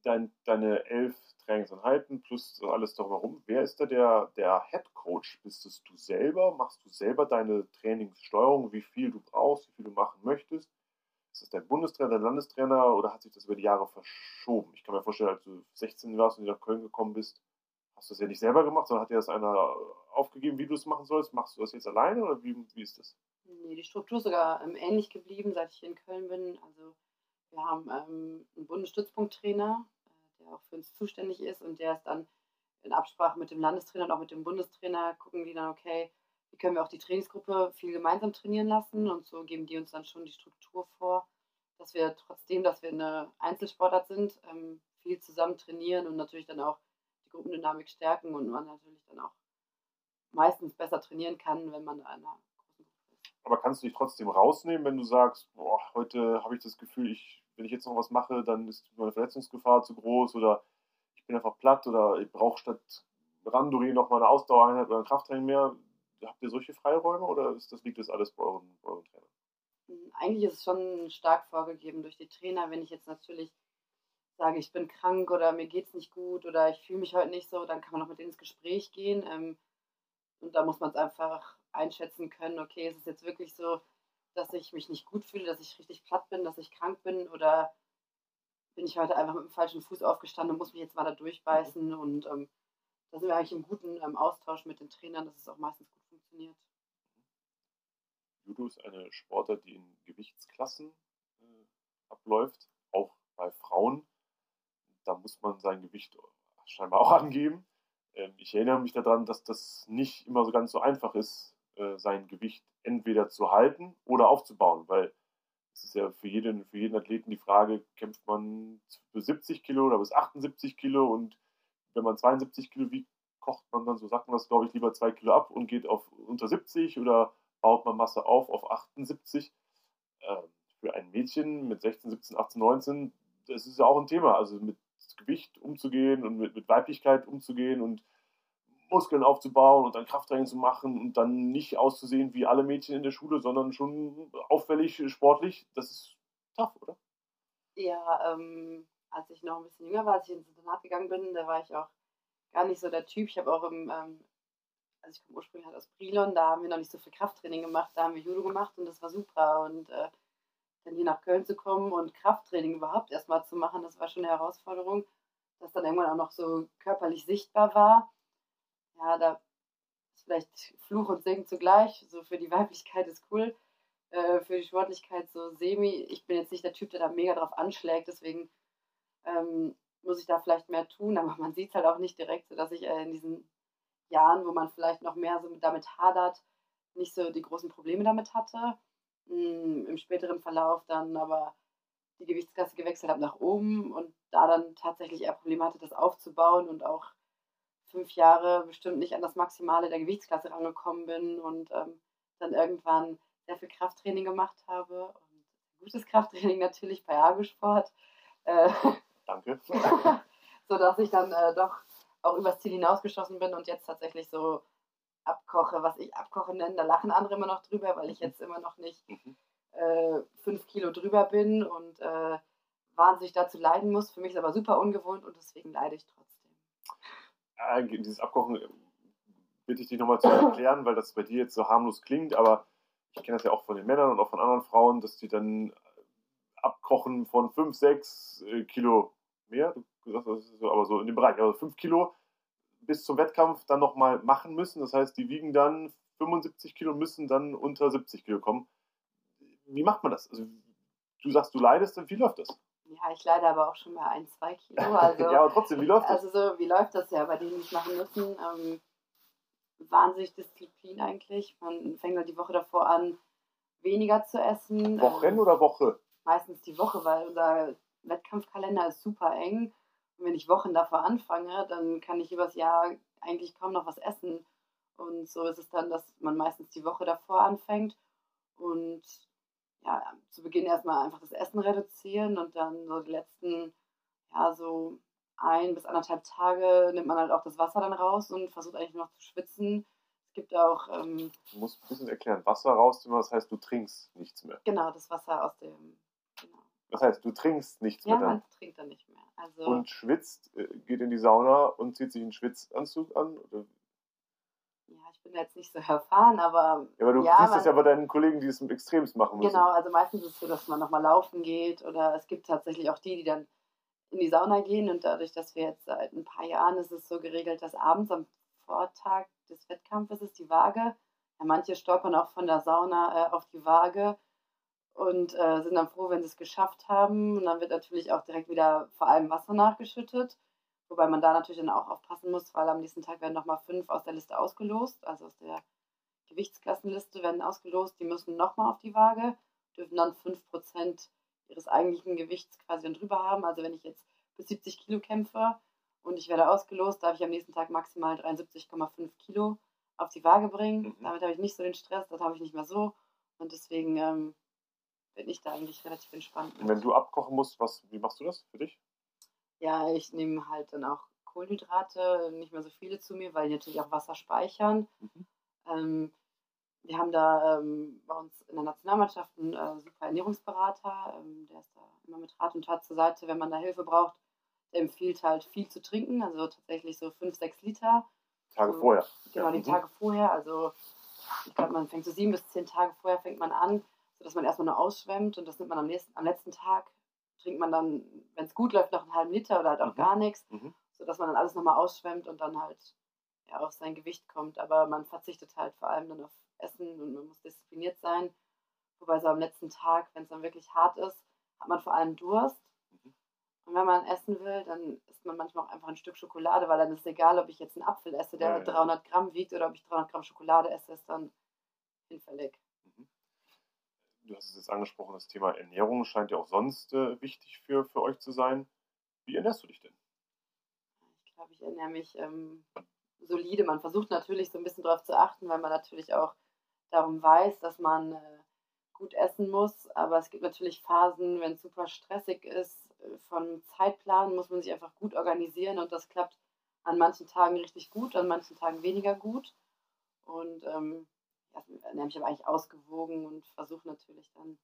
Dein, deine elf Trainingseinheiten plus alles drumherum. Wer ist da der, der Head Coach? Bist es du selber? Machst du selber deine Trainingssteuerung, wie viel du brauchst, wie viel du machen möchtest? Ist das der Bundestrainer, der Landestrainer oder hat sich das über die Jahre verschoben? Ich kann mir vorstellen, als du 16 warst und nach Köln gekommen bist, hast du das ja nicht selber gemacht, sondern hat dir das einer aufgegeben, wie du es machen sollst? Machst du das jetzt alleine oder wie, wie ist das? Nee, die Struktur ist sogar ähm, ähnlich geblieben, seit ich hier in Köln bin. Also wir haben ähm, einen Bundesstützpunkttrainer, äh, der auch für uns zuständig ist und der ist dann in Absprache mit dem Landestrainer und auch mit dem Bundestrainer, gucken die dann, okay, wie können wir auch die Trainingsgruppe viel gemeinsam trainieren lassen und so geben die uns dann schon die Struktur vor, dass wir trotzdem, dass wir eine Einzelsportart sind, ähm, viel zusammen trainieren und natürlich dann auch die Gruppendynamik stärken und man natürlich dann auch meistens besser trainieren kann, wenn man in einer. Aber kannst du dich trotzdem rausnehmen, wenn du sagst, boah, heute habe ich das Gefühl, ich, wenn ich jetzt noch was mache, dann ist meine Verletzungsgefahr zu groß oder ich bin einfach platt oder ich brauche statt Randori noch mal eine Ausdauereinheit oder ein Krafttraining mehr. Habt ihr solche Freiräume oder ist das, liegt das alles bei euren, euren Trainern? Eigentlich ist es schon stark vorgegeben durch die Trainer. Wenn ich jetzt natürlich sage, ich bin krank oder mir geht es nicht gut oder ich fühle mich heute nicht so, dann kann man auch mit denen ins Gespräch gehen. Ähm, und da muss man es einfach einschätzen können, okay, ist es jetzt wirklich so, dass ich mich nicht gut fühle, dass ich richtig platt bin, dass ich krank bin oder bin ich heute einfach mit dem falschen Fuß aufgestanden und muss mich jetzt mal da durchbeißen und ähm, da sind wir eigentlich im guten ähm, Austausch mit den Trainern, dass es auch meistens gut funktioniert. Judo ist eine Sportart, die in Gewichtsklassen äh, abläuft, auch bei Frauen. Da muss man sein Gewicht scheinbar auch angeben. Ähm, ich erinnere mich daran, dass das nicht immer so ganz so einfach ist, äh, sein Gewicht entweder zu halten oder aufzubauen, weil es ist ja für jeden, für jeden Athleten die Frage, kämpft man bis 70 Kilo oder bis 78 Kilo und wenn man 72 Kilo wiegt, kocht man dann, so sagt man das, glaube ich, lieber zwei Kilo ab und geht auf unter 70 oder baut man Masse auf auf 78. Äh, für ein Mädchen mit 16, 17, 18, 19, das ist ja auch ein Thema. Also mit Gewicht umzugehen und mit, mit Weiblichkeit umzugehen und Muskeln aufzubauen und dann Krafttraining zu machen und dann nicht auszusehen wie alle Mädchen in der Schule, sondern schon auffällig sportlich. Das ist tough, oder? Ja, ähm, als ich noch ein bisschen jünger war, als ich ins Internat gegangen bin, da war ich auch gar nicht so der Typ. Ich habe auch im, ähm, also ich komme ursprünglich halt aus Brilon, da haben wir noch nicht so viel Krafttraining gemacht, da haben wir Judo gemacht und das war super. Und äh, dann hier nach Köln zu kommen und Krafttraining überhaupt erstmal zu machen, das war schon eine Herausforderung, das dann irgendwann auch noch so körperlich sichtbar war. Ja, da ist vielleicht Fluch und Segen zugleich. So für die Weiblichkeit ist cool, äh, für die Sportlichkeit so semi. Ich bin jetzt nicht der Typ, der da mega drauf anschlägt, deswegen ähm, muss ich da vielleicht mehr tun, aber man sieht es halt auch nicht direkt, sodass ich äh, in diesen Jahren, wo man vielleicht noch mehr so damit hadert, nicht so die großen Probleme damit hatte. Hm, Im späteren Verlauf dann aber die Gewichtsklasse gewechselt habe nach oben und da dann tatsächlich eher Probleme hatte, das aufzubauen und auch fünf Jahre bestimmt nicht an das Maximale der Gewichtsklasse rangekommen bin und ähm, dann irgendwann sehr viel Krafttraining gemacht habe und gutes Krafttraining natürlich bei Argosport. Äh, Danke. so dass ich dann äh, doch auch übers Ziel hinausgeschossen bin und jetzt tatsächlich so abkoche, was ich abkoche nenne. Da lachen andere immer noch drüber, weil ich mhm. jetzt immer noch nicht mhm. äh, fünf Kilo drüber bin und äh, wahnsinnig dazu leiden muss. Für mich ist aber super ungewohnt und deswegen leide ich trotzdem. Äh, dieses Abkochen äh, bitte ich dich nochmal zu erklären, weil das bei dir jetzt so harmlos klingt, aber ich kenne das ja auch von den Männern und auch von anderen Frauen, dass die dann abkochen von 5, 6 äh, Kilo mehr, das ist so, aber so in dem Bereich, also 5 Kilo bis zum Wettkampf dann nochmal machen müssen. Das heißt, die wiegen dann 75 Kilo, müssen dann unter 70 Kilo kommen. Wie macht man das? Also, du sagst, du leidest, dann wie läuft das? Ja, ich leide aber auch schon mal ein, zwei Kilo. Also, ja, aber trotzdem, wie läuft das? Also so, wie läuft das ja bei denen, die es machen müssen? Ähm, wahnsinnig Disziplin eigentlich. Man fängt halt die Woche davor an, weniger zu essen. Wochen ähm, oder Woche? Meistens die Woche, weil unser Wettkampfkalender ist super eng. Und wenn ich Wochen davor anfange, dann kann ich übers Jahr eigentlich kaum noch was essen. Und so ist es dann, dass man meistens die Woche davor anfängt und ja, zu Beginn erstmal einfach das Essen reduzieren und dann so die letzten, ja, so ein bis anderthalb Tage nimmt man halt auch das Wasser dann raus und versucht eigentlich noch zu schwitzen. Es gibt auch. Ähm, du musst ein bisschen erklären, Wasser rausnehmen, das heißt, du trinkst nichts mehr. Genau, das Wasser aus dem. Genau. Das heißt, du trinkst nichts ja, mehr. Ja, man trinkt dann nicht mehr. Also, und schwitzt, äh, geht in die Sauna und zieht sich einen Schwitzanzug an? Oder? Bin jetzt nicht so erfahren, aber. Ja, aber du ja, siehst es ja bei deinen Kollegen, die es im Extremst machen müssen. Genau, also meistens ist es so, dass man nochmal laufen geht oder es gibt tatsächlich auch die, die dann in die Sauna gehen und dadurch, dass wir jetzt seit ein paar Jahren ist es so geregelt, dass abends am Vortag des Wettkampfes ist die Waage. Ja, manche stolpern auch von der Sauna äh, auf die Waage und äh, sind dann froh, wenn sie es geschafft haben. Und dann wird natürlich auch direkt wieder vor allem Wasser nachgeschüttet. Wobei man da natürlich dann auch aufpassen muss, weil am nächsten Tag werden nochmal fünf aus der Liste ausgelost, also aus der Gewichtsklassenliste werden ausgelost. Die müssen nochmal auf die Waage, dürfen dann 5% ihres eigentlichen Gewichts quasi dann drüber haben. Also wenn ich jetzt bis 70 Kilo kämpfe und ich werde ausgelost, darf ich am nächsten Tag maximal 73,5 Kilo auf die Waage bringen. Mhm. Damit habe ich nicht so den Stress, das habe ich nicht mehr so. Und deswegen ähm, bin ich da eigentlich relativ entspannt. Und wenn du abkochen musst, was, wie machst du das für dich? Ja, ich nehme halt dann auch Kohlenhydrate, nicht mehr so viele zu mir, weil die natürlich auch Wasser speichern. Mhm. Ähm, wir haben da ähm, bei uns in der Nationalmannschaft einen äh, super Ernährungsberater, ähm, der ist da immer mit Rat und Tat zur Seite, wenn man da Hilfe braucht. Der empfiehlt halt viel zu trinken, also tatsächlich so 5, 6 Liter. Tage so, vorher. Genau, die mhm. Tage vorher. Also ich glaube, man fängt so sieben bis zehn Tage vorher fängt man an sodass man erstmal nur ausschwemmt und das nimmt man am, nächsten, am letzten Tag, trinkt man dann, wenn es gut läuft, noch einen halben Liter oder halt auch mhm. gar nichts, mhm. sodass man dann alles nochmal ausschwemmt und dann halt ja, auf sein Gewicht kommt. Aber man verzichtet halt vor allem dann auf Essen und man muss diszipliniert sein. Wobei so am letzten Tag, wenn es dann wirklich hart ist, hat man vor allem Durst. Mhm. Und wenn man essen will, dann isst man manchmal auch einfach ein Stück Schokolade, weil dann ist es egal, ob ich jetzt einen Apfel esse, der ja, ja. 300 Gramm wiegt, oder ob ich 300 Gramm Schokolade esse, ist dann hinfällig du hast es jetzt angesprochen, das Thema Ernährung scheint ja auch sonst äh, wichtig für, für euch zu sein. Wie ernährst du dich denn? Ich glaube, ich ernähre mich ähm, solide. Man versucht natürlich so ein bisschen darauf zu achten, weil man natürlich auch darum weiß, dass man äh, gut essen muss. Aber es gibt natürlich Phasen, wenn es super stressig ist, äh, von Zeitplan muss man sich einfach gut organisieren und das klappt an manchen Tagen richtig gut, an manchen Tagen weniger gut. Und ähm, ernähre mich aber eigentlich ausgewogen und versuche natürlich dann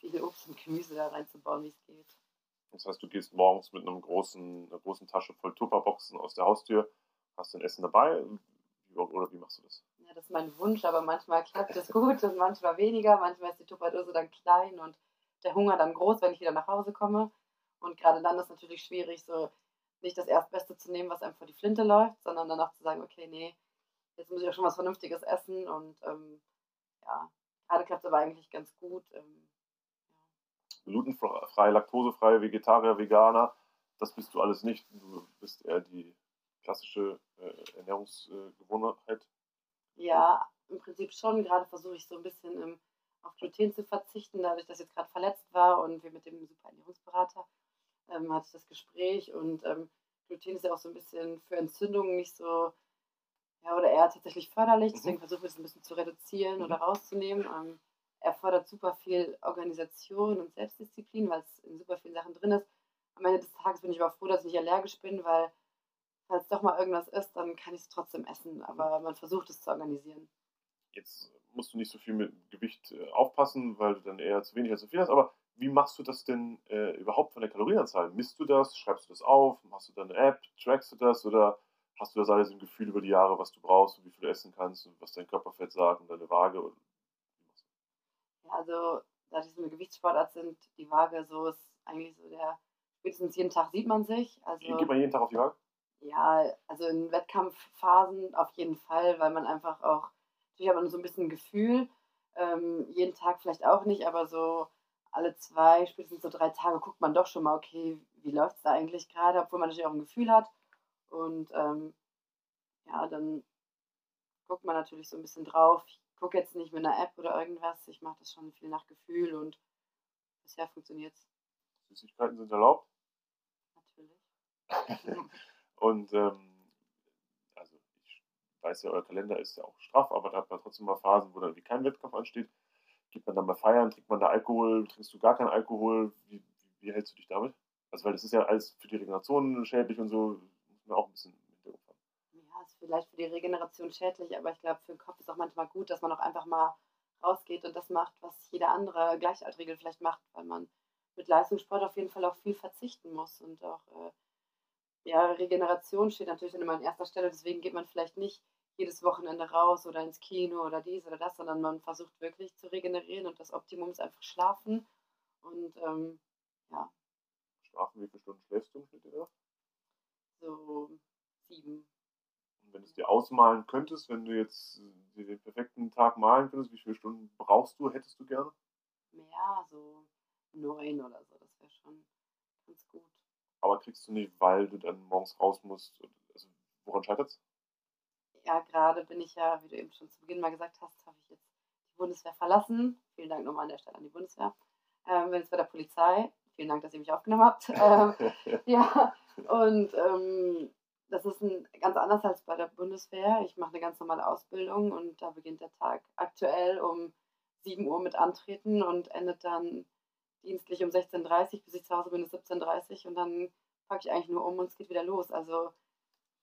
so viel Obst und Gemüse da reinzubauen, wie es geht. Das heißt, du gehst morgens mit einem großen, einer großen Tasche voll Tupperboxen aus der Haustür, hast dein Essen dabei oder wie machst du das? Ja, das ist mein Wunsch, aber manchmal klappt es gut und manchmal weniger. Manchmal ist die Tupperdose dann klein und der Hunger dann groß, wenn ich wieder nach Hause komme. Und gerade dann ist es natürlich schwierig, so nicht das Erstbeste zu nehmen, was einem vor die Flinte läuft, sondern danach zu sagen, okay, nee, jetzt muss ich auch schon was Vernünftiges essen und ähm, ja, gerade klappt es aber eigentlich ganz gut. Ähm, ja. Glutenfrei, laktosefrei, Vegetarier, Veganer, das bist du alles nicht. Du bist eher die klassische äh, Ernährungsgewohnheit. Ja, im Prinzip schon. Gerade versuche ich so ein bisschen ähm, auf Gluten zu verzichten, dadurch, dass ich jetzt gerade verletzt war und wir mit dem Super Ernährungsberater ähm, hatte ich das Gespräch und ähm, Gluten ist ja auch so ein bisschen für Entzündungen nicht so ja, oder eher tatsächlich förderlich, mhm. deswegen versuche ich es ein bisschen zu reduzieren mhm. oder rauszunehmen. Ähm, er fordert super viel Organisation und Selbstdisziplin, weil es in super vielen Sachen drin ist. Am Ende des Tages bin ich aber froh, dass ich nicht allergisch bin, weil falls doch mal irgendwas ist, dann kann ich es trotzdem essen. Aber man versucht es zu organisieren. Jetzt musst du nicht so viel mit Gewicht äh, aufpassen, weil du dann eher zu wenig als zu viel hast. Aber wie machst du das denn äh, überhaupt von der Kalorienanzahl? Misst du das? Schreibst du das auf? Machst du dann eine App? Trackst du das? Oder hast du das alles im Gefühl über die Jahre, was du brauchst und wie viel du essen kannst und was dein Körperfett sagt und deine Waage? Ja, also, da die so eine Gewichtssportart sind, die Waage so ist eigentlich so der, spätestens jeden Tag sieht man sich. Also, Geht man jeden Tag auf die Waage? Ja, also in Wettkampfphasen auf jeden Fall, weil man einfach auch, natürlich hat man so ein bisschen ein Gefühl, ähm, jeden Tag vielleicht auch nicht, aber so alle zwei, spätestens so drei Tage guckt man doch schon mal, okay, wie läuft es da eigentlich gerade, obwohl man natürlich auch ein Gefühl hat. Und ähm, ja, dann guckt man natürlich so ein bisschen drauf. Ich gucke jetzt nicht mit einer App oder irgendwas, ich mache das schon viel nach Gefühl und bisher funktioniert es. Süßigkeiten sind erlaubt? Natürlich. Und ähm, also ich weiß ja, euer Kalender ist ja auch straff, aber da hat man trotzdem mal Phasen, wo dann wie kein Wettkampf ansteht. Geht man dann mal feiern, trinkt man da Alkohol, trinkst du gar keinen Alkohol? Wie, wie, wie hältst du dich damit? Also weil das ist ja alles für die Regeneration schädlich und so, muss man auch ein bisschen im Hintergrund haben. Ja, ist vielleicht für die Regeneration schädlich, aber ich glaube, für den Kopf ist auch manchmal gut, dass man auch einfach mal rausgeht und das macht, was jeder andere Gleichaltrige vielleicht macht, weil man mit Leistungssport auf jeden Fall auch viel verzichten muss und auch äh, ja, Regeneration steht natürlich dann immer an erster Stelle, deswegen geht man vielleicht nicht jedes Wochenende raus oder ins Kino oder dies oder das, sondern man versucht wirklich zu regenerieren und das Optimum ist einfach schlafen. Und ähm, ja. Schlafen, wie viele Stunden schläfst du im Schnitt So sieben. Und wenn du es dir ausmalen könntest, wenn du jetzt den perfekten Tag malen könntest, wie viele Stunden brauchst du, hättest du gerne? Mehr, so neun oder so, das wäre schon ganz gut aber kriegst du nicht, weil du dann morgens raus musst. Also, woran scheitert es? Ja, gerade bin ich ja, wie du eben schon zu Beginn mal gesagt hast, habe ich jetzt die Bundeswehr verlassen. Vielen Dank nochmal an der Stelle an die Bundeswehr. Ähm, bin jetzt bei der Polizei. Vielen Dank, dass ihr mich aufgenommen habt. ähm, ja, und ähm, das ist ein, ganz anders als bei der Bundeswehr. Ich mache eine ganz normale Ausbildung und da beginnt der Tag aktuell um 7 Uhr mit Antreten und endet dann dienstlich um 16.30 Uhr, bis ich zu Hause bin, ist 17.30 Uhr und dann packe ich eigentlich nur um und es geht wieder los. Also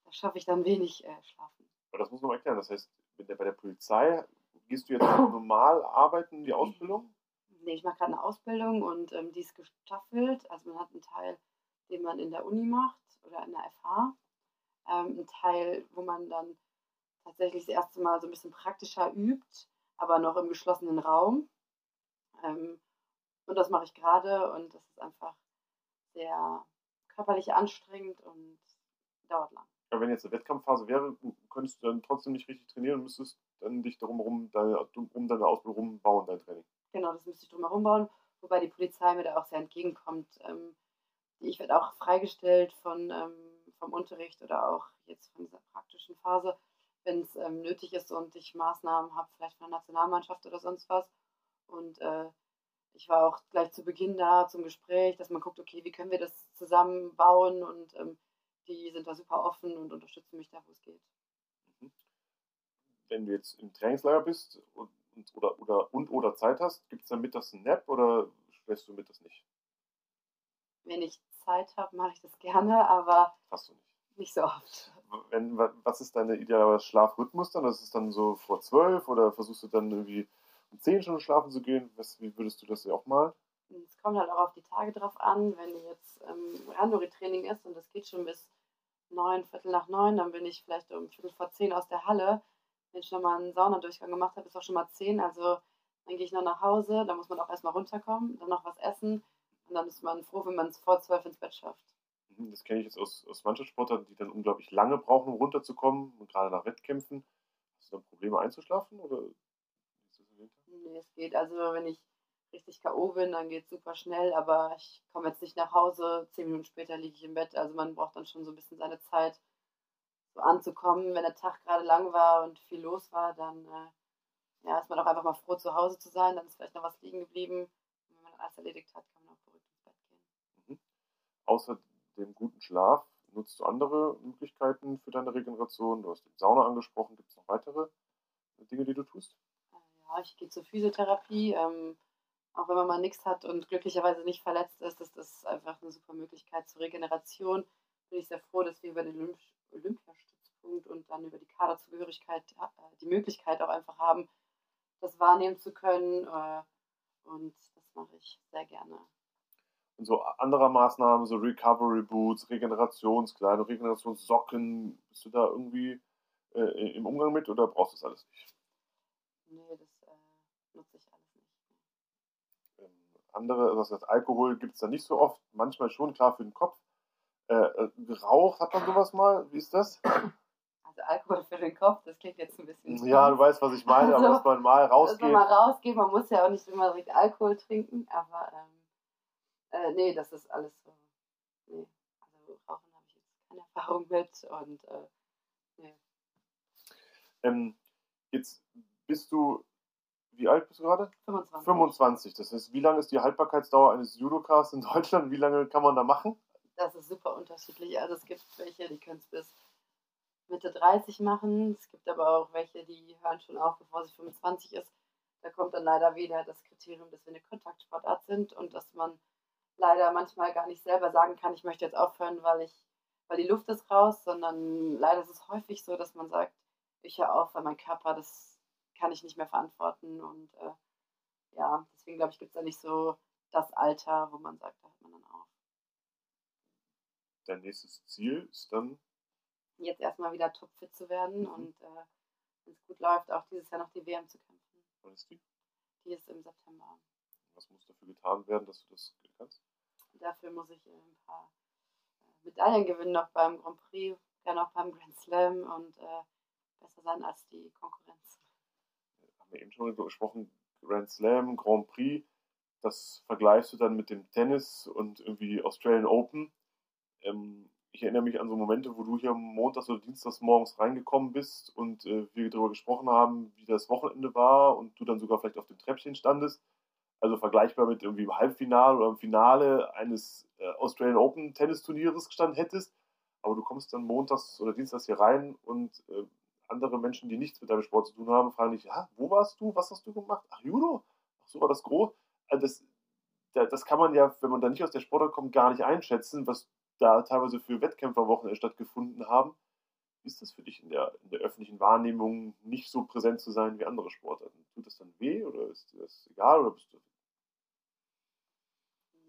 da schaffe ich dann wenig äh, Schlafen. Aber das muss man mal erklären. Das heißt, bei der Polizei gehst du jetzt normal arbeiten, die Ausbildung? Nee, ich mache gerade eine Ausbildung und ähm, die ist gestaffelt. Also man hat einen Teil, den man in der Uni macht oder in der FH. Ähm, einen Teil, wo man dann tatsächlich das erste Mal so ein bisschen praktischer übt, aber noch im geschlossenen Raum. Ähm, und das mache ich gerade und das ist einfach sehr körperlich anstrengend und dauert lang. Ja, wenn jetzt eine Wettkampfphase wäre, könntest du dann trotzdem nicht richtig trainieren und müsstest dann dich darum herum, deine, um deine Ausbildung rumbauen, dein Training. Genau, das müsste ich drum herum bauen, wobei die Polizei mir da auch sehr entgegenkommt. Ähm, ich werde auch freigestellt von, ähm, vom Unterricht oder auch jetzt von dieser praktischen Phase, wenn es ähm, nötig ist und ich Maßnahmen habe, vielleicht von der Nationalmannschaft oder sonst was. Und äh, ich war auch gleich zu Beginn da zum Gespräch, dass man guckt, okay, wie können wir das zusammenbauen und ähm, die sind da super offen und unterstützen mich da, wo es geht. Mhm. Wenn du jetzt im Trainingslager bist und, oder, oder, und oder Zeit hast, gibt es dann mittags einen Nap oder schläfst du mittags nicht? Wenn ich Zeit habe, mache ich das gerne, aber Hast du nicht. nicht so oft. Wenn, wa- was ist deine ideale Schlafrhythmus dann? Das ist dann so vor zwölf oder versuchst du dann irgendwie um zehn Stunden schlafen zu gehen? Was, wie würdest du das ja auch mal? Es kommt halt auch auf die Tage drauf an, wenn jetzt ähm, Randori-Training ist und das geht schon bis neun, Viertel nach neun, dann bin ich vielleicht um Viertel vor zehn aus der Halle. Wenn ich schon mal einen Saunadurchgang gemacht habe, ist auch schon mal zehn. Also dann gehe ich noch nach Hause, dann muss man auch erstmal runterkommen, dann noch was essen und dann ist man froh, wenn man es vor zwölf ins Bett schafft. Mhm, Das kenne ich jetzt aus, aus Mannschaftssportlern, die dann unglaublich lange brauchen, um runterzukommen und gerade nach Wettkämpfen. Hast du dann Probleme einzuschlafen oder ist das im Winter? Nee, es geht. Also wenn ich richtig K.O. bin, dann geht es super schnell, aber ich komme jetzt nicht nach Hause, zehn Minuten später liege ich im Bett. Also man braucht dann schon so ein bisschen seine Zeit, so anzukommen. Wenn der Tag gerade lang war und viel los war, dann äh, ja, ist man auch einfach mal froh, zu Hause zu sein. Dann ist vielleicht noch was liegen geblieben. Und wenn man dann alles erledigt hat, kann man auch beruhigt ins Bett gehen. Außer dem guten Schlaf, nutzt du andere Möglichkeiten für deine Regeneration? Du hast die Sauna angesprochen. Gibt es noch weitere Dinge, die du tust? Ja, ich gehe zur Physiotherapie. Ähm, auch wenn man mal nichts hat und glücklicherweise nicht verletzt ist, ist das einfach eine super Möglichkeit zur Regeneration. Bin ich sehr froh, dass wir über den Olymp Olympiastützpunkt und dann über die Kaderzugehörigkeit äh, die Möglichkeit auch einfach haben, das wahrnehmen zu können. Äh, und das mache ich sehr gerne. Und so andere Maßnahmen, so Recovery Boots, Regenerationskleidung, Regenerationssocken, bist du da irgendwie äh, im Umgang mit oder brauchst du das alles nicht? Nee, das äh, nutze ich alles nicht. Ähm, andere, das heißt, Alkohol gibt es da nicht so oft, manchmal schon, klar für den Kopf. Äh, äh, geraucht hat man sowas mal, wie ist das? Also Alkohol für den Kopf, das klingt jetzt ein bisschen. Ja, du weißt, was ich meine, aber Also, dass man mal dass man mal rausgeht, man muss ja auch nicht immer direkt Alkohol trinken, aber ähm, äh, nee, das ist alles so. Nee, also Rauchen habe ich jetzt keine Erfahrung mit und äh, nee, Ähm, jetzt bist du, wie alt bist du gerade? 25. 25. Das heißt, wie lange ist die Haltbarkeitsdauer eines Judokas in Deutschland? Wie lange kann man da machen? Das ist super unterschiedlich. Also es gibt welche, die können es bis Mitte 30 machen. Es gibt aber auch welche, die hören schon auf, bevor sie 25 ist. Da kommt dann leider wieder das Kriterium, dass wir eine Kontaktsportart sind und dass man leider manchmal gar nicht selber sagen kann, ich möchte jetzt aufhören, weil ich, weil die Luft ist raus, sondern leider ist es häufig so, dass man sagt, ich höre auf, weil mein Körper, das kann ich nicht mehr verantworten. Und äh, ja, deswegen glaube ich, gibt es da nicht so das Alter, wo man sagt, da hört man dann auf. Dein nächstes Ziel ist dann, jetzt erstmal wieder topfit zu werden Mhm. und äh, wenn es gut läuft, auch dieses Jahr noch die WM zu kämpfen. wann ist die? Die ist im September. Was muss dafür getan werden, dass du das kannst? Dafür muss ich äh, ein paar äh, Medaillen gewinnen, noch beim Grand Prix, gerne auch beim Grand Slam und äh, besser sein als die Konkurrenz. haben wir eben schon darüber gesprochen, Grand Slam, Grand Prix, das vergleichst du dann mit dem Tennis und irgendwie Australian Open. Ähm, ich erinnere mich an so Momente, wo du hier montags oder dienstags morgens reingekommen bist und äh, wir darüber gesprochen haben, wie das Wochenende war und du dann sogar vielleicht auf dem Treppchen standest. Also vergleichbar mit irgendwie im Halbfinale oder im Finale eines äh, Australian Open Tennisturnieres gestanden hättest. Aber du kommst dann montags oder dienstags hier rein und äh, andere Menschen, die nichts mit deinem Sport zu tun haben, fragen dich, ja, wo warst du? Was hast du gemacht? Ach, Judo? Ach, so war das groß. Also das, da- das kann man ja, wenn man da nicht aus der Sportart kommt, gar nicht einschätzen, was da teilweise für Wettkämpferwochenende stattgefunden haben. Ist das für dich in der, in der öffentlichen Wahrnehmung nicht so präsent zu sein wie andere Sportarten? Tut das dann weh oder ist dir das egal? Oder bist du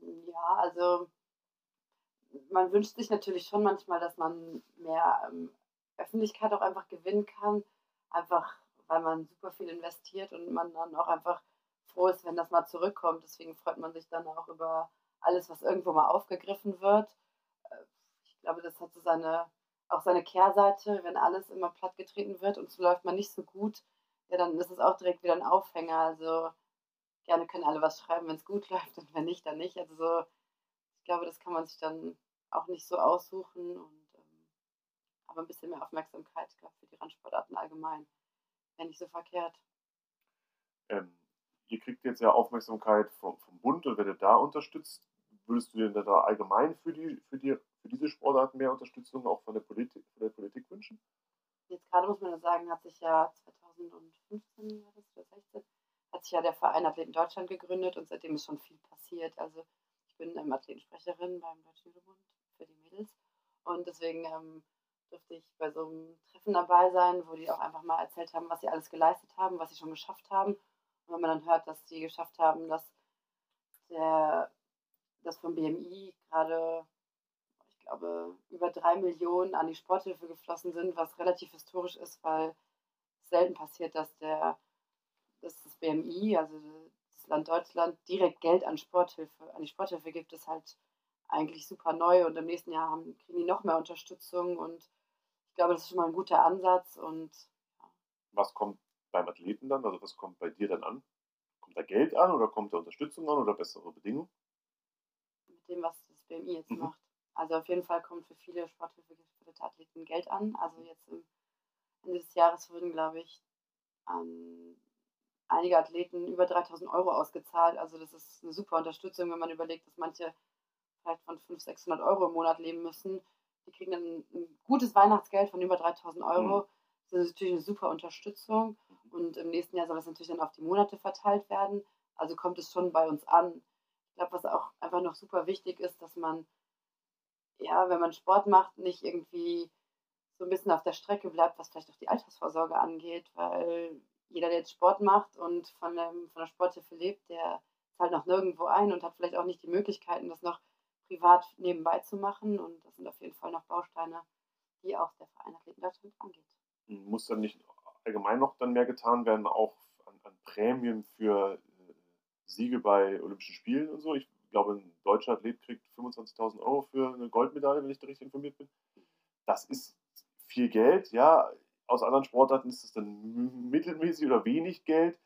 Ja, also man wünscht sich natürlich schon manchmal, dass man mehr ähm, Öffentlichkeit auch einfach gewinnen kann. Einfach, weil man super viel investiert und man dann auch einfach froh ist, wenn das mal zurückkommt. Deswegen freut man sich dann auch über alles, was irgendwo mal aufgegriffen wird. Äh, Ich glaube, das hat so seine, auch seine Kehrseite, wenn alles immer plattgetreten wird und so läuft man nicht so gut, ja, dann ist es auch direkt wieder ein Aufhänger. Also gerne können alle was schreiben, wenn es gut läuft und wenn nicht, dann nicht. Also so, ich glaube, das kann man sich dann auch nicht so aussuchen und ähm, aber ein bisschen mehr Aufmerksamkeit, ich glaube, für die Randsportarten allgemein. Wäre nicht so verkehrt. ähm, ihr kriegt jetzt ja Aufmerksamkeit vom, vom Bund und werdet da unterstützt. Würdest du denn da allgemein für die, für die, für diese Sportarten mehr Unterstützung auch von der Politik, von der Politik wünschen? Jetzt gerade muss man ja sagen, hat sich ja 2015 oder 2016 hat sich ja der Verein Athleten Deutschland gegründet und seitdem ist schon viel passiert. Also ich bin ähm, Athletensprecherin beim Deutschen Judobund für die Mädels und deswegen ähm, durfte ich bei so einem Treffen dabei sein, wo die auch einfach mal erzählt haben, was sie alles geleistet haben, was sie schon geschafft haben. Und wenn man dann hört, dass sie geschafft haben, dass der, das vom BMI gerade, ich glaube, über drei Millionen an die Sporthilfe geflossen sind, was relativ historisch ist, weil es selten passiert, dass der, dass das BMI, also das Land Deutschland, direkt Geld an Sporthilfe, an die Sporthilfe gibt, ist halt eigentlich super neu und im nächsten Jahr haben, kriegen die noch mehr Unterstützung und ich glaube, das ist schon mal ein guter Ansatz und ja. was kommt beim Athleten dann? Also was kommt bei dir dann an? Kommt da Geld an oder kommt da Unterstützung an oder bessere Bedingungen? Mit dem, was das BMI jetzt mhm. macht. Also auf jeden Fall kommt für viele sporthilfegefährdete Athleten Geld an. Also jetzt im Ende des Jahres wurden, glaube ich, an einige Athleten über 3000 Euro ausgezahlt. Also das ist eine super Unterstützung, wenn man überlegt, dass manche vielleicht von 500, 600 Euro im Monat leben müssen. Die kriegen dann ein gutes Weihnachtsgeld von über 3000 Euro. Mhm. Das ist natürlich eine super Unterstützung. Und im nächsten Jahr soll das natürlich dann auf die Monate verteilt werden. Also kommt es schon bei uns an. Ich glaube, was auch einfach noch super wichtig ist, dass man, ja, wenn man Sport macht, nicht irgendwie so ein bisschen auf der Strecke bleibt, was vielleicht auch die Altersvorsorge angeht, weil jeder, der jetzt Sport macht und von, dem, von der Sporthilfe lebt, der zahlt noch nirgendwo ein und hat vielleicht auch nicht die Möglichkeiten, das noch privat nebenbei zu machen. Und das sind auf jeden Fall noch Bausteine, die auch der Verein Athleten Deutschland angeht. Muss dann nicht allgemein noch dann mehr getan werden, auch an, an Prämien für äh, Siege bei Olympischen Spielen und so? Ich glaube, ein deutscher Athlet kriegt 25.000 Euro für eine Goldmedaille, wenn ich da richtig informiert bin. Das ist viel Geld, ja. Aus anderen Sportarten ist es dann mittelmäßig oder wenig Geld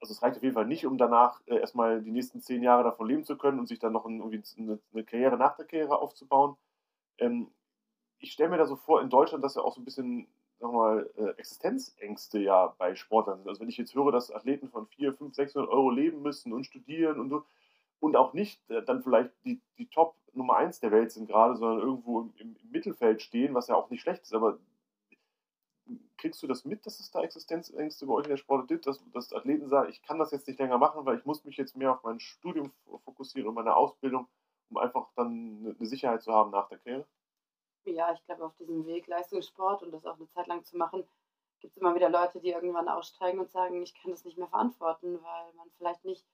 also es reicht auf jeden Fall nicht, um danach äh, erstmal die nächsten zehn Jahre davon leben zu können und sich dann noch ein, irgendwie eine, eine, Karriere nach der Karriere aufzubauen. Ähm, ich stelle mir da so vor, in Deutschland, dass ja auch so ein bisschen, sag mal, äh, Existenzängste ja bei Sportlern sind. Also wenn ich jetzt höre, dass Athleten von 400, 500, 600 Euro leben müssen und studieren und so, und auch nicht äh, dann vielleicht die, die Top Nummer 1 der Welt sind gerade, sondern irgendwo im, im Mittelfeld stehen, was ja auch nicht schlecht ist, aber kriegst du das mit, dass es da Existenzängste bei euch in der Sport gibt, dass, dass Athleten sagen, ich kann das jetzt nicht länger machen, weil ich muss mich jetzt mehr auf mein Studium fokussieren und meine Ausbildung, um einfach dann eine Sicherheit zu haben nach der Karriere? Ja, ich glaube, auf diesem Weg Leistungssport und das auch eine Zeit lang zu machen, gibt es immer wieder Leute, die irgendwann aussteigen und sagen, ich kann das nicht mehr verantworten, weil man vielleicht nicht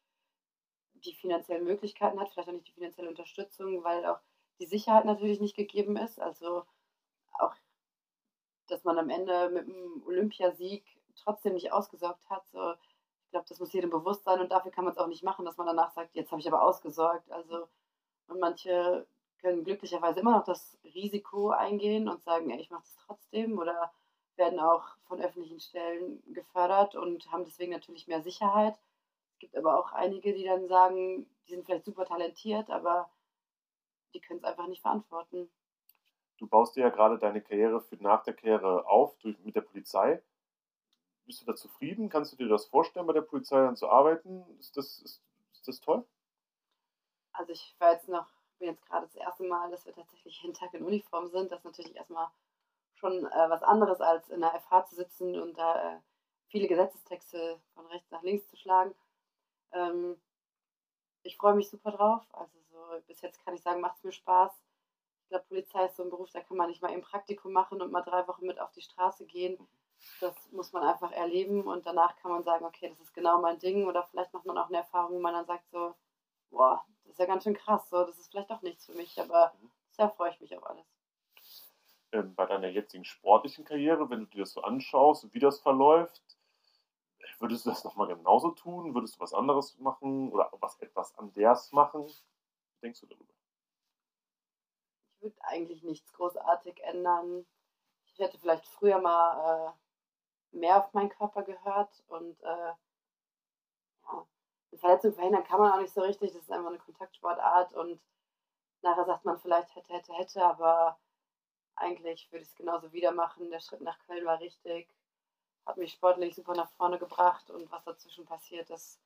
die finanziellen Möglichkeiten hat, vielleicht auch nicht die finanzielle Unterstützung, weil auch die Sicherheit natürlich nicht gegeben ist. Also auch dass man am Ende mit einem Olympiasieg trotzdem nicht ausgesorgt hat. So, ich glaube, das muss jedem bewusst sein und dafür kann man es auch nicht machen, dass man danach sagt, jetzt habe ich aber ausgesorgt. Also, und manche können glücklicherweise immer noch das Risiko eingehen und sagen, ey, ich mache das trotzdem oder werden auch von öffentlichen Stellen gefördert und haben deswegen natürlich mehr Sicherheit. Es gibt aber auch einige, die dann sagen, die sind vielleicht super talentiert, aber die können es einfach nicht verantworten du baust dir ja gerade deine Karriere für nach der Karriere auf durch, mit der Polizei. Bist du da zufrieden? Kannst du dir das vorstellen, bei der Polizei dann zu arbeiten? Ist das, ist, ist das toll? Also ich war jetzt noch, bin jetzt gerade das erste Mal, dass wir tatsächlich jeden Tag in Uniform sind. Das ist natürlich erstmal schon äh, was anderes, als in der FH zu sitzen und da äh, viele Gesetzestexte von rechts nach links zu schlagen. Ähm, ich freue mich super drauf. Also so bis jetzt kann ich sagen, macht es mir Spaß. Ich glaube, Polizei ist so ein Beruf, da kann man nicht mal ein Praktikum machen und mal drei Wochen mit auf die Straße gehen. Das muss man einfach erleben und danach kann man sagen, okay, das ist genau mein Ding. Oder vielleicht macht man auch eine Erfahrung, wo man dann sagt so, boah, das ist ja ganz schön krass, so, das ist vielleicht auch nichts für mich, aber sehr freue ich mich auf alles. Ähm, bei deiner jetzigen sportlichen Karriere, wenn du dir das so anschaust, wie das verläuft, würdest du das nochmal genauso tun? Würdest du was anderes machen oder was etwas anders machen? Was denkst du darüber? Würde eigentlich nichts großartig ändern. Ich hätte vielleicht früher mal äh, mehr auf meinen Körper gehört und äh, ja, eine Verletzung verhindern kann man auch nicht so richtig. Das ist einfach eine Kontaktsportart und nachher sagt man vielleicht hätte, hätte, hätte, aber eigentlich würde ich es genauso wieder machen. Der Schritt nach Köln war richtig, hat mich sportlich super nach vorne gebracht und was dazwischen passiert, das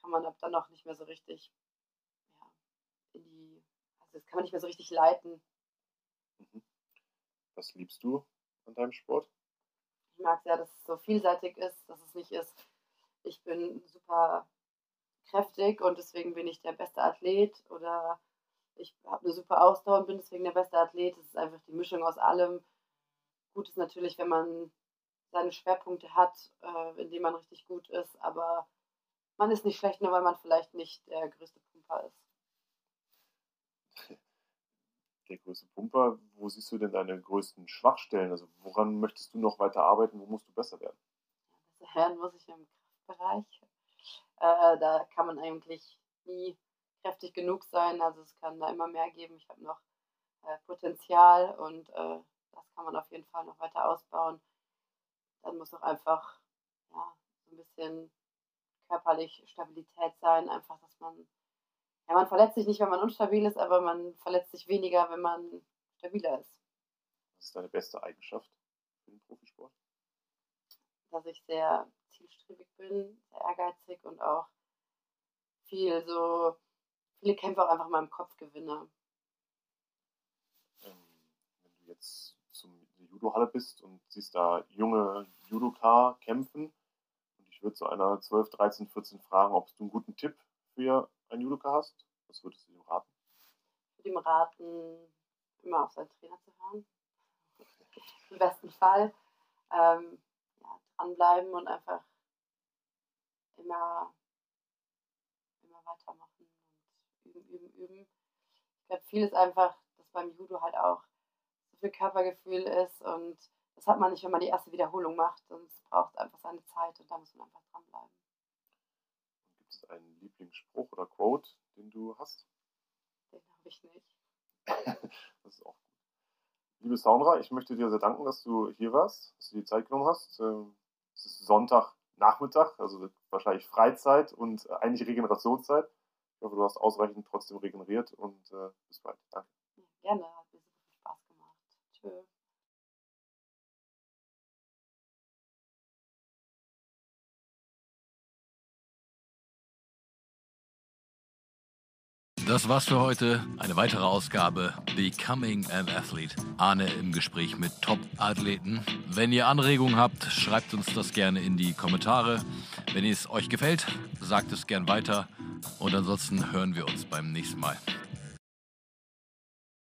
kann man ab dann auch nicht mehr so richtig das kann man nicht mehr so richtig leiten. Mhm. Was liebst du an deinem Sport? Ich mag es ja, dass es so vielseitig ist, dass es nicht ist, ich bin super kräftig und deswegen bin ich der beste Athlet oder ich habe eine super Ausdauer und bin deswegen der beste Athlet. Es ist einfach die Mischung aus allem. Gut ist natürlich, wenn man seine Schwerpunkte hat, äh, in denen man richtig gut ist, aber man ist nicht schlecht, nur weil man vielleicht nicht der größte Pumper ist. Der größte Pumper, wo siehst du denn deine größten Schwachstellen? Also woran möchtest du noch weiter arbeiten? Wo musst du besser werden? Besser werden muss ich im Kraftbereich. Äh, da kann man eigentlich nie kräftig genug sein. Also es kann da immer mehr geben. Ich habe noch äh, Potenzial und äh, das kann man auf jeden Fall noch weiter ausbauen. Dann muss auch einfach ja, ein bisschen körperlich Stabilität sein. Einfach, dass man, ja, man verletzt sich nicht, wenn man unstabil ist, aber man verletzt sich weniger, wenn man stabiler ist. Was ist deine beste Eigenschaft für den Profisport? Dass ich sehr zielstrebig bin, sehr ehrgeizig und auch viel so, viele Kämpfe auch einfach in meinem Kopf gewinne. Ähm, wenn du jetzt zum Judo-Halle bist und siehst da junge Judoka kämpfen und ich würde zu einer 12, 13, 14 fragen, ob du einen guten Tipp für einen Judoka hast, was würdest du ihm raten? Ich würde ihm raten, immer auf seinen Trainer zu hören. Im besten Fall. Ähm, ja, dranbleiben und einfach immer, immer weitermachen und üben, üben, üben. Ich glaube, viel ist einfach, dass beim Judo halt auch so viel Körpergefühl ist und das hat man nicht, wenn man die erste Wiederholung macht es braucht einfach seine Zeit und da muss man einfach dranbleiben. Einen Lieblingsspruch oder Quote, den du hast? Den habe ich nicht. das ist auch gut. Liebe Saundra, ich möchte dir sehr danken, dass du hier warst, dass du die Zeit genommen hast. Ähm, es ist Sonntagnachmittag, also wahrscheinlich Freizeit und eigentlich Regenerationszeit. Ich hoffe, du hast ausreichend trotzdem regeneriert und äh, bis bald. Danke. Gerne, Das war's für heute. Eine weitere Ausgabe Becoming an Athlete. Arne im Gespräch mit Top-Athleten. Wenn ihr Anregungen habt, schreibt uns das gerne in die Kommentare. Wenn es euch gefällt, sagt es gern weiter. Und ansonsten hören wir uns beim nächsten Mal.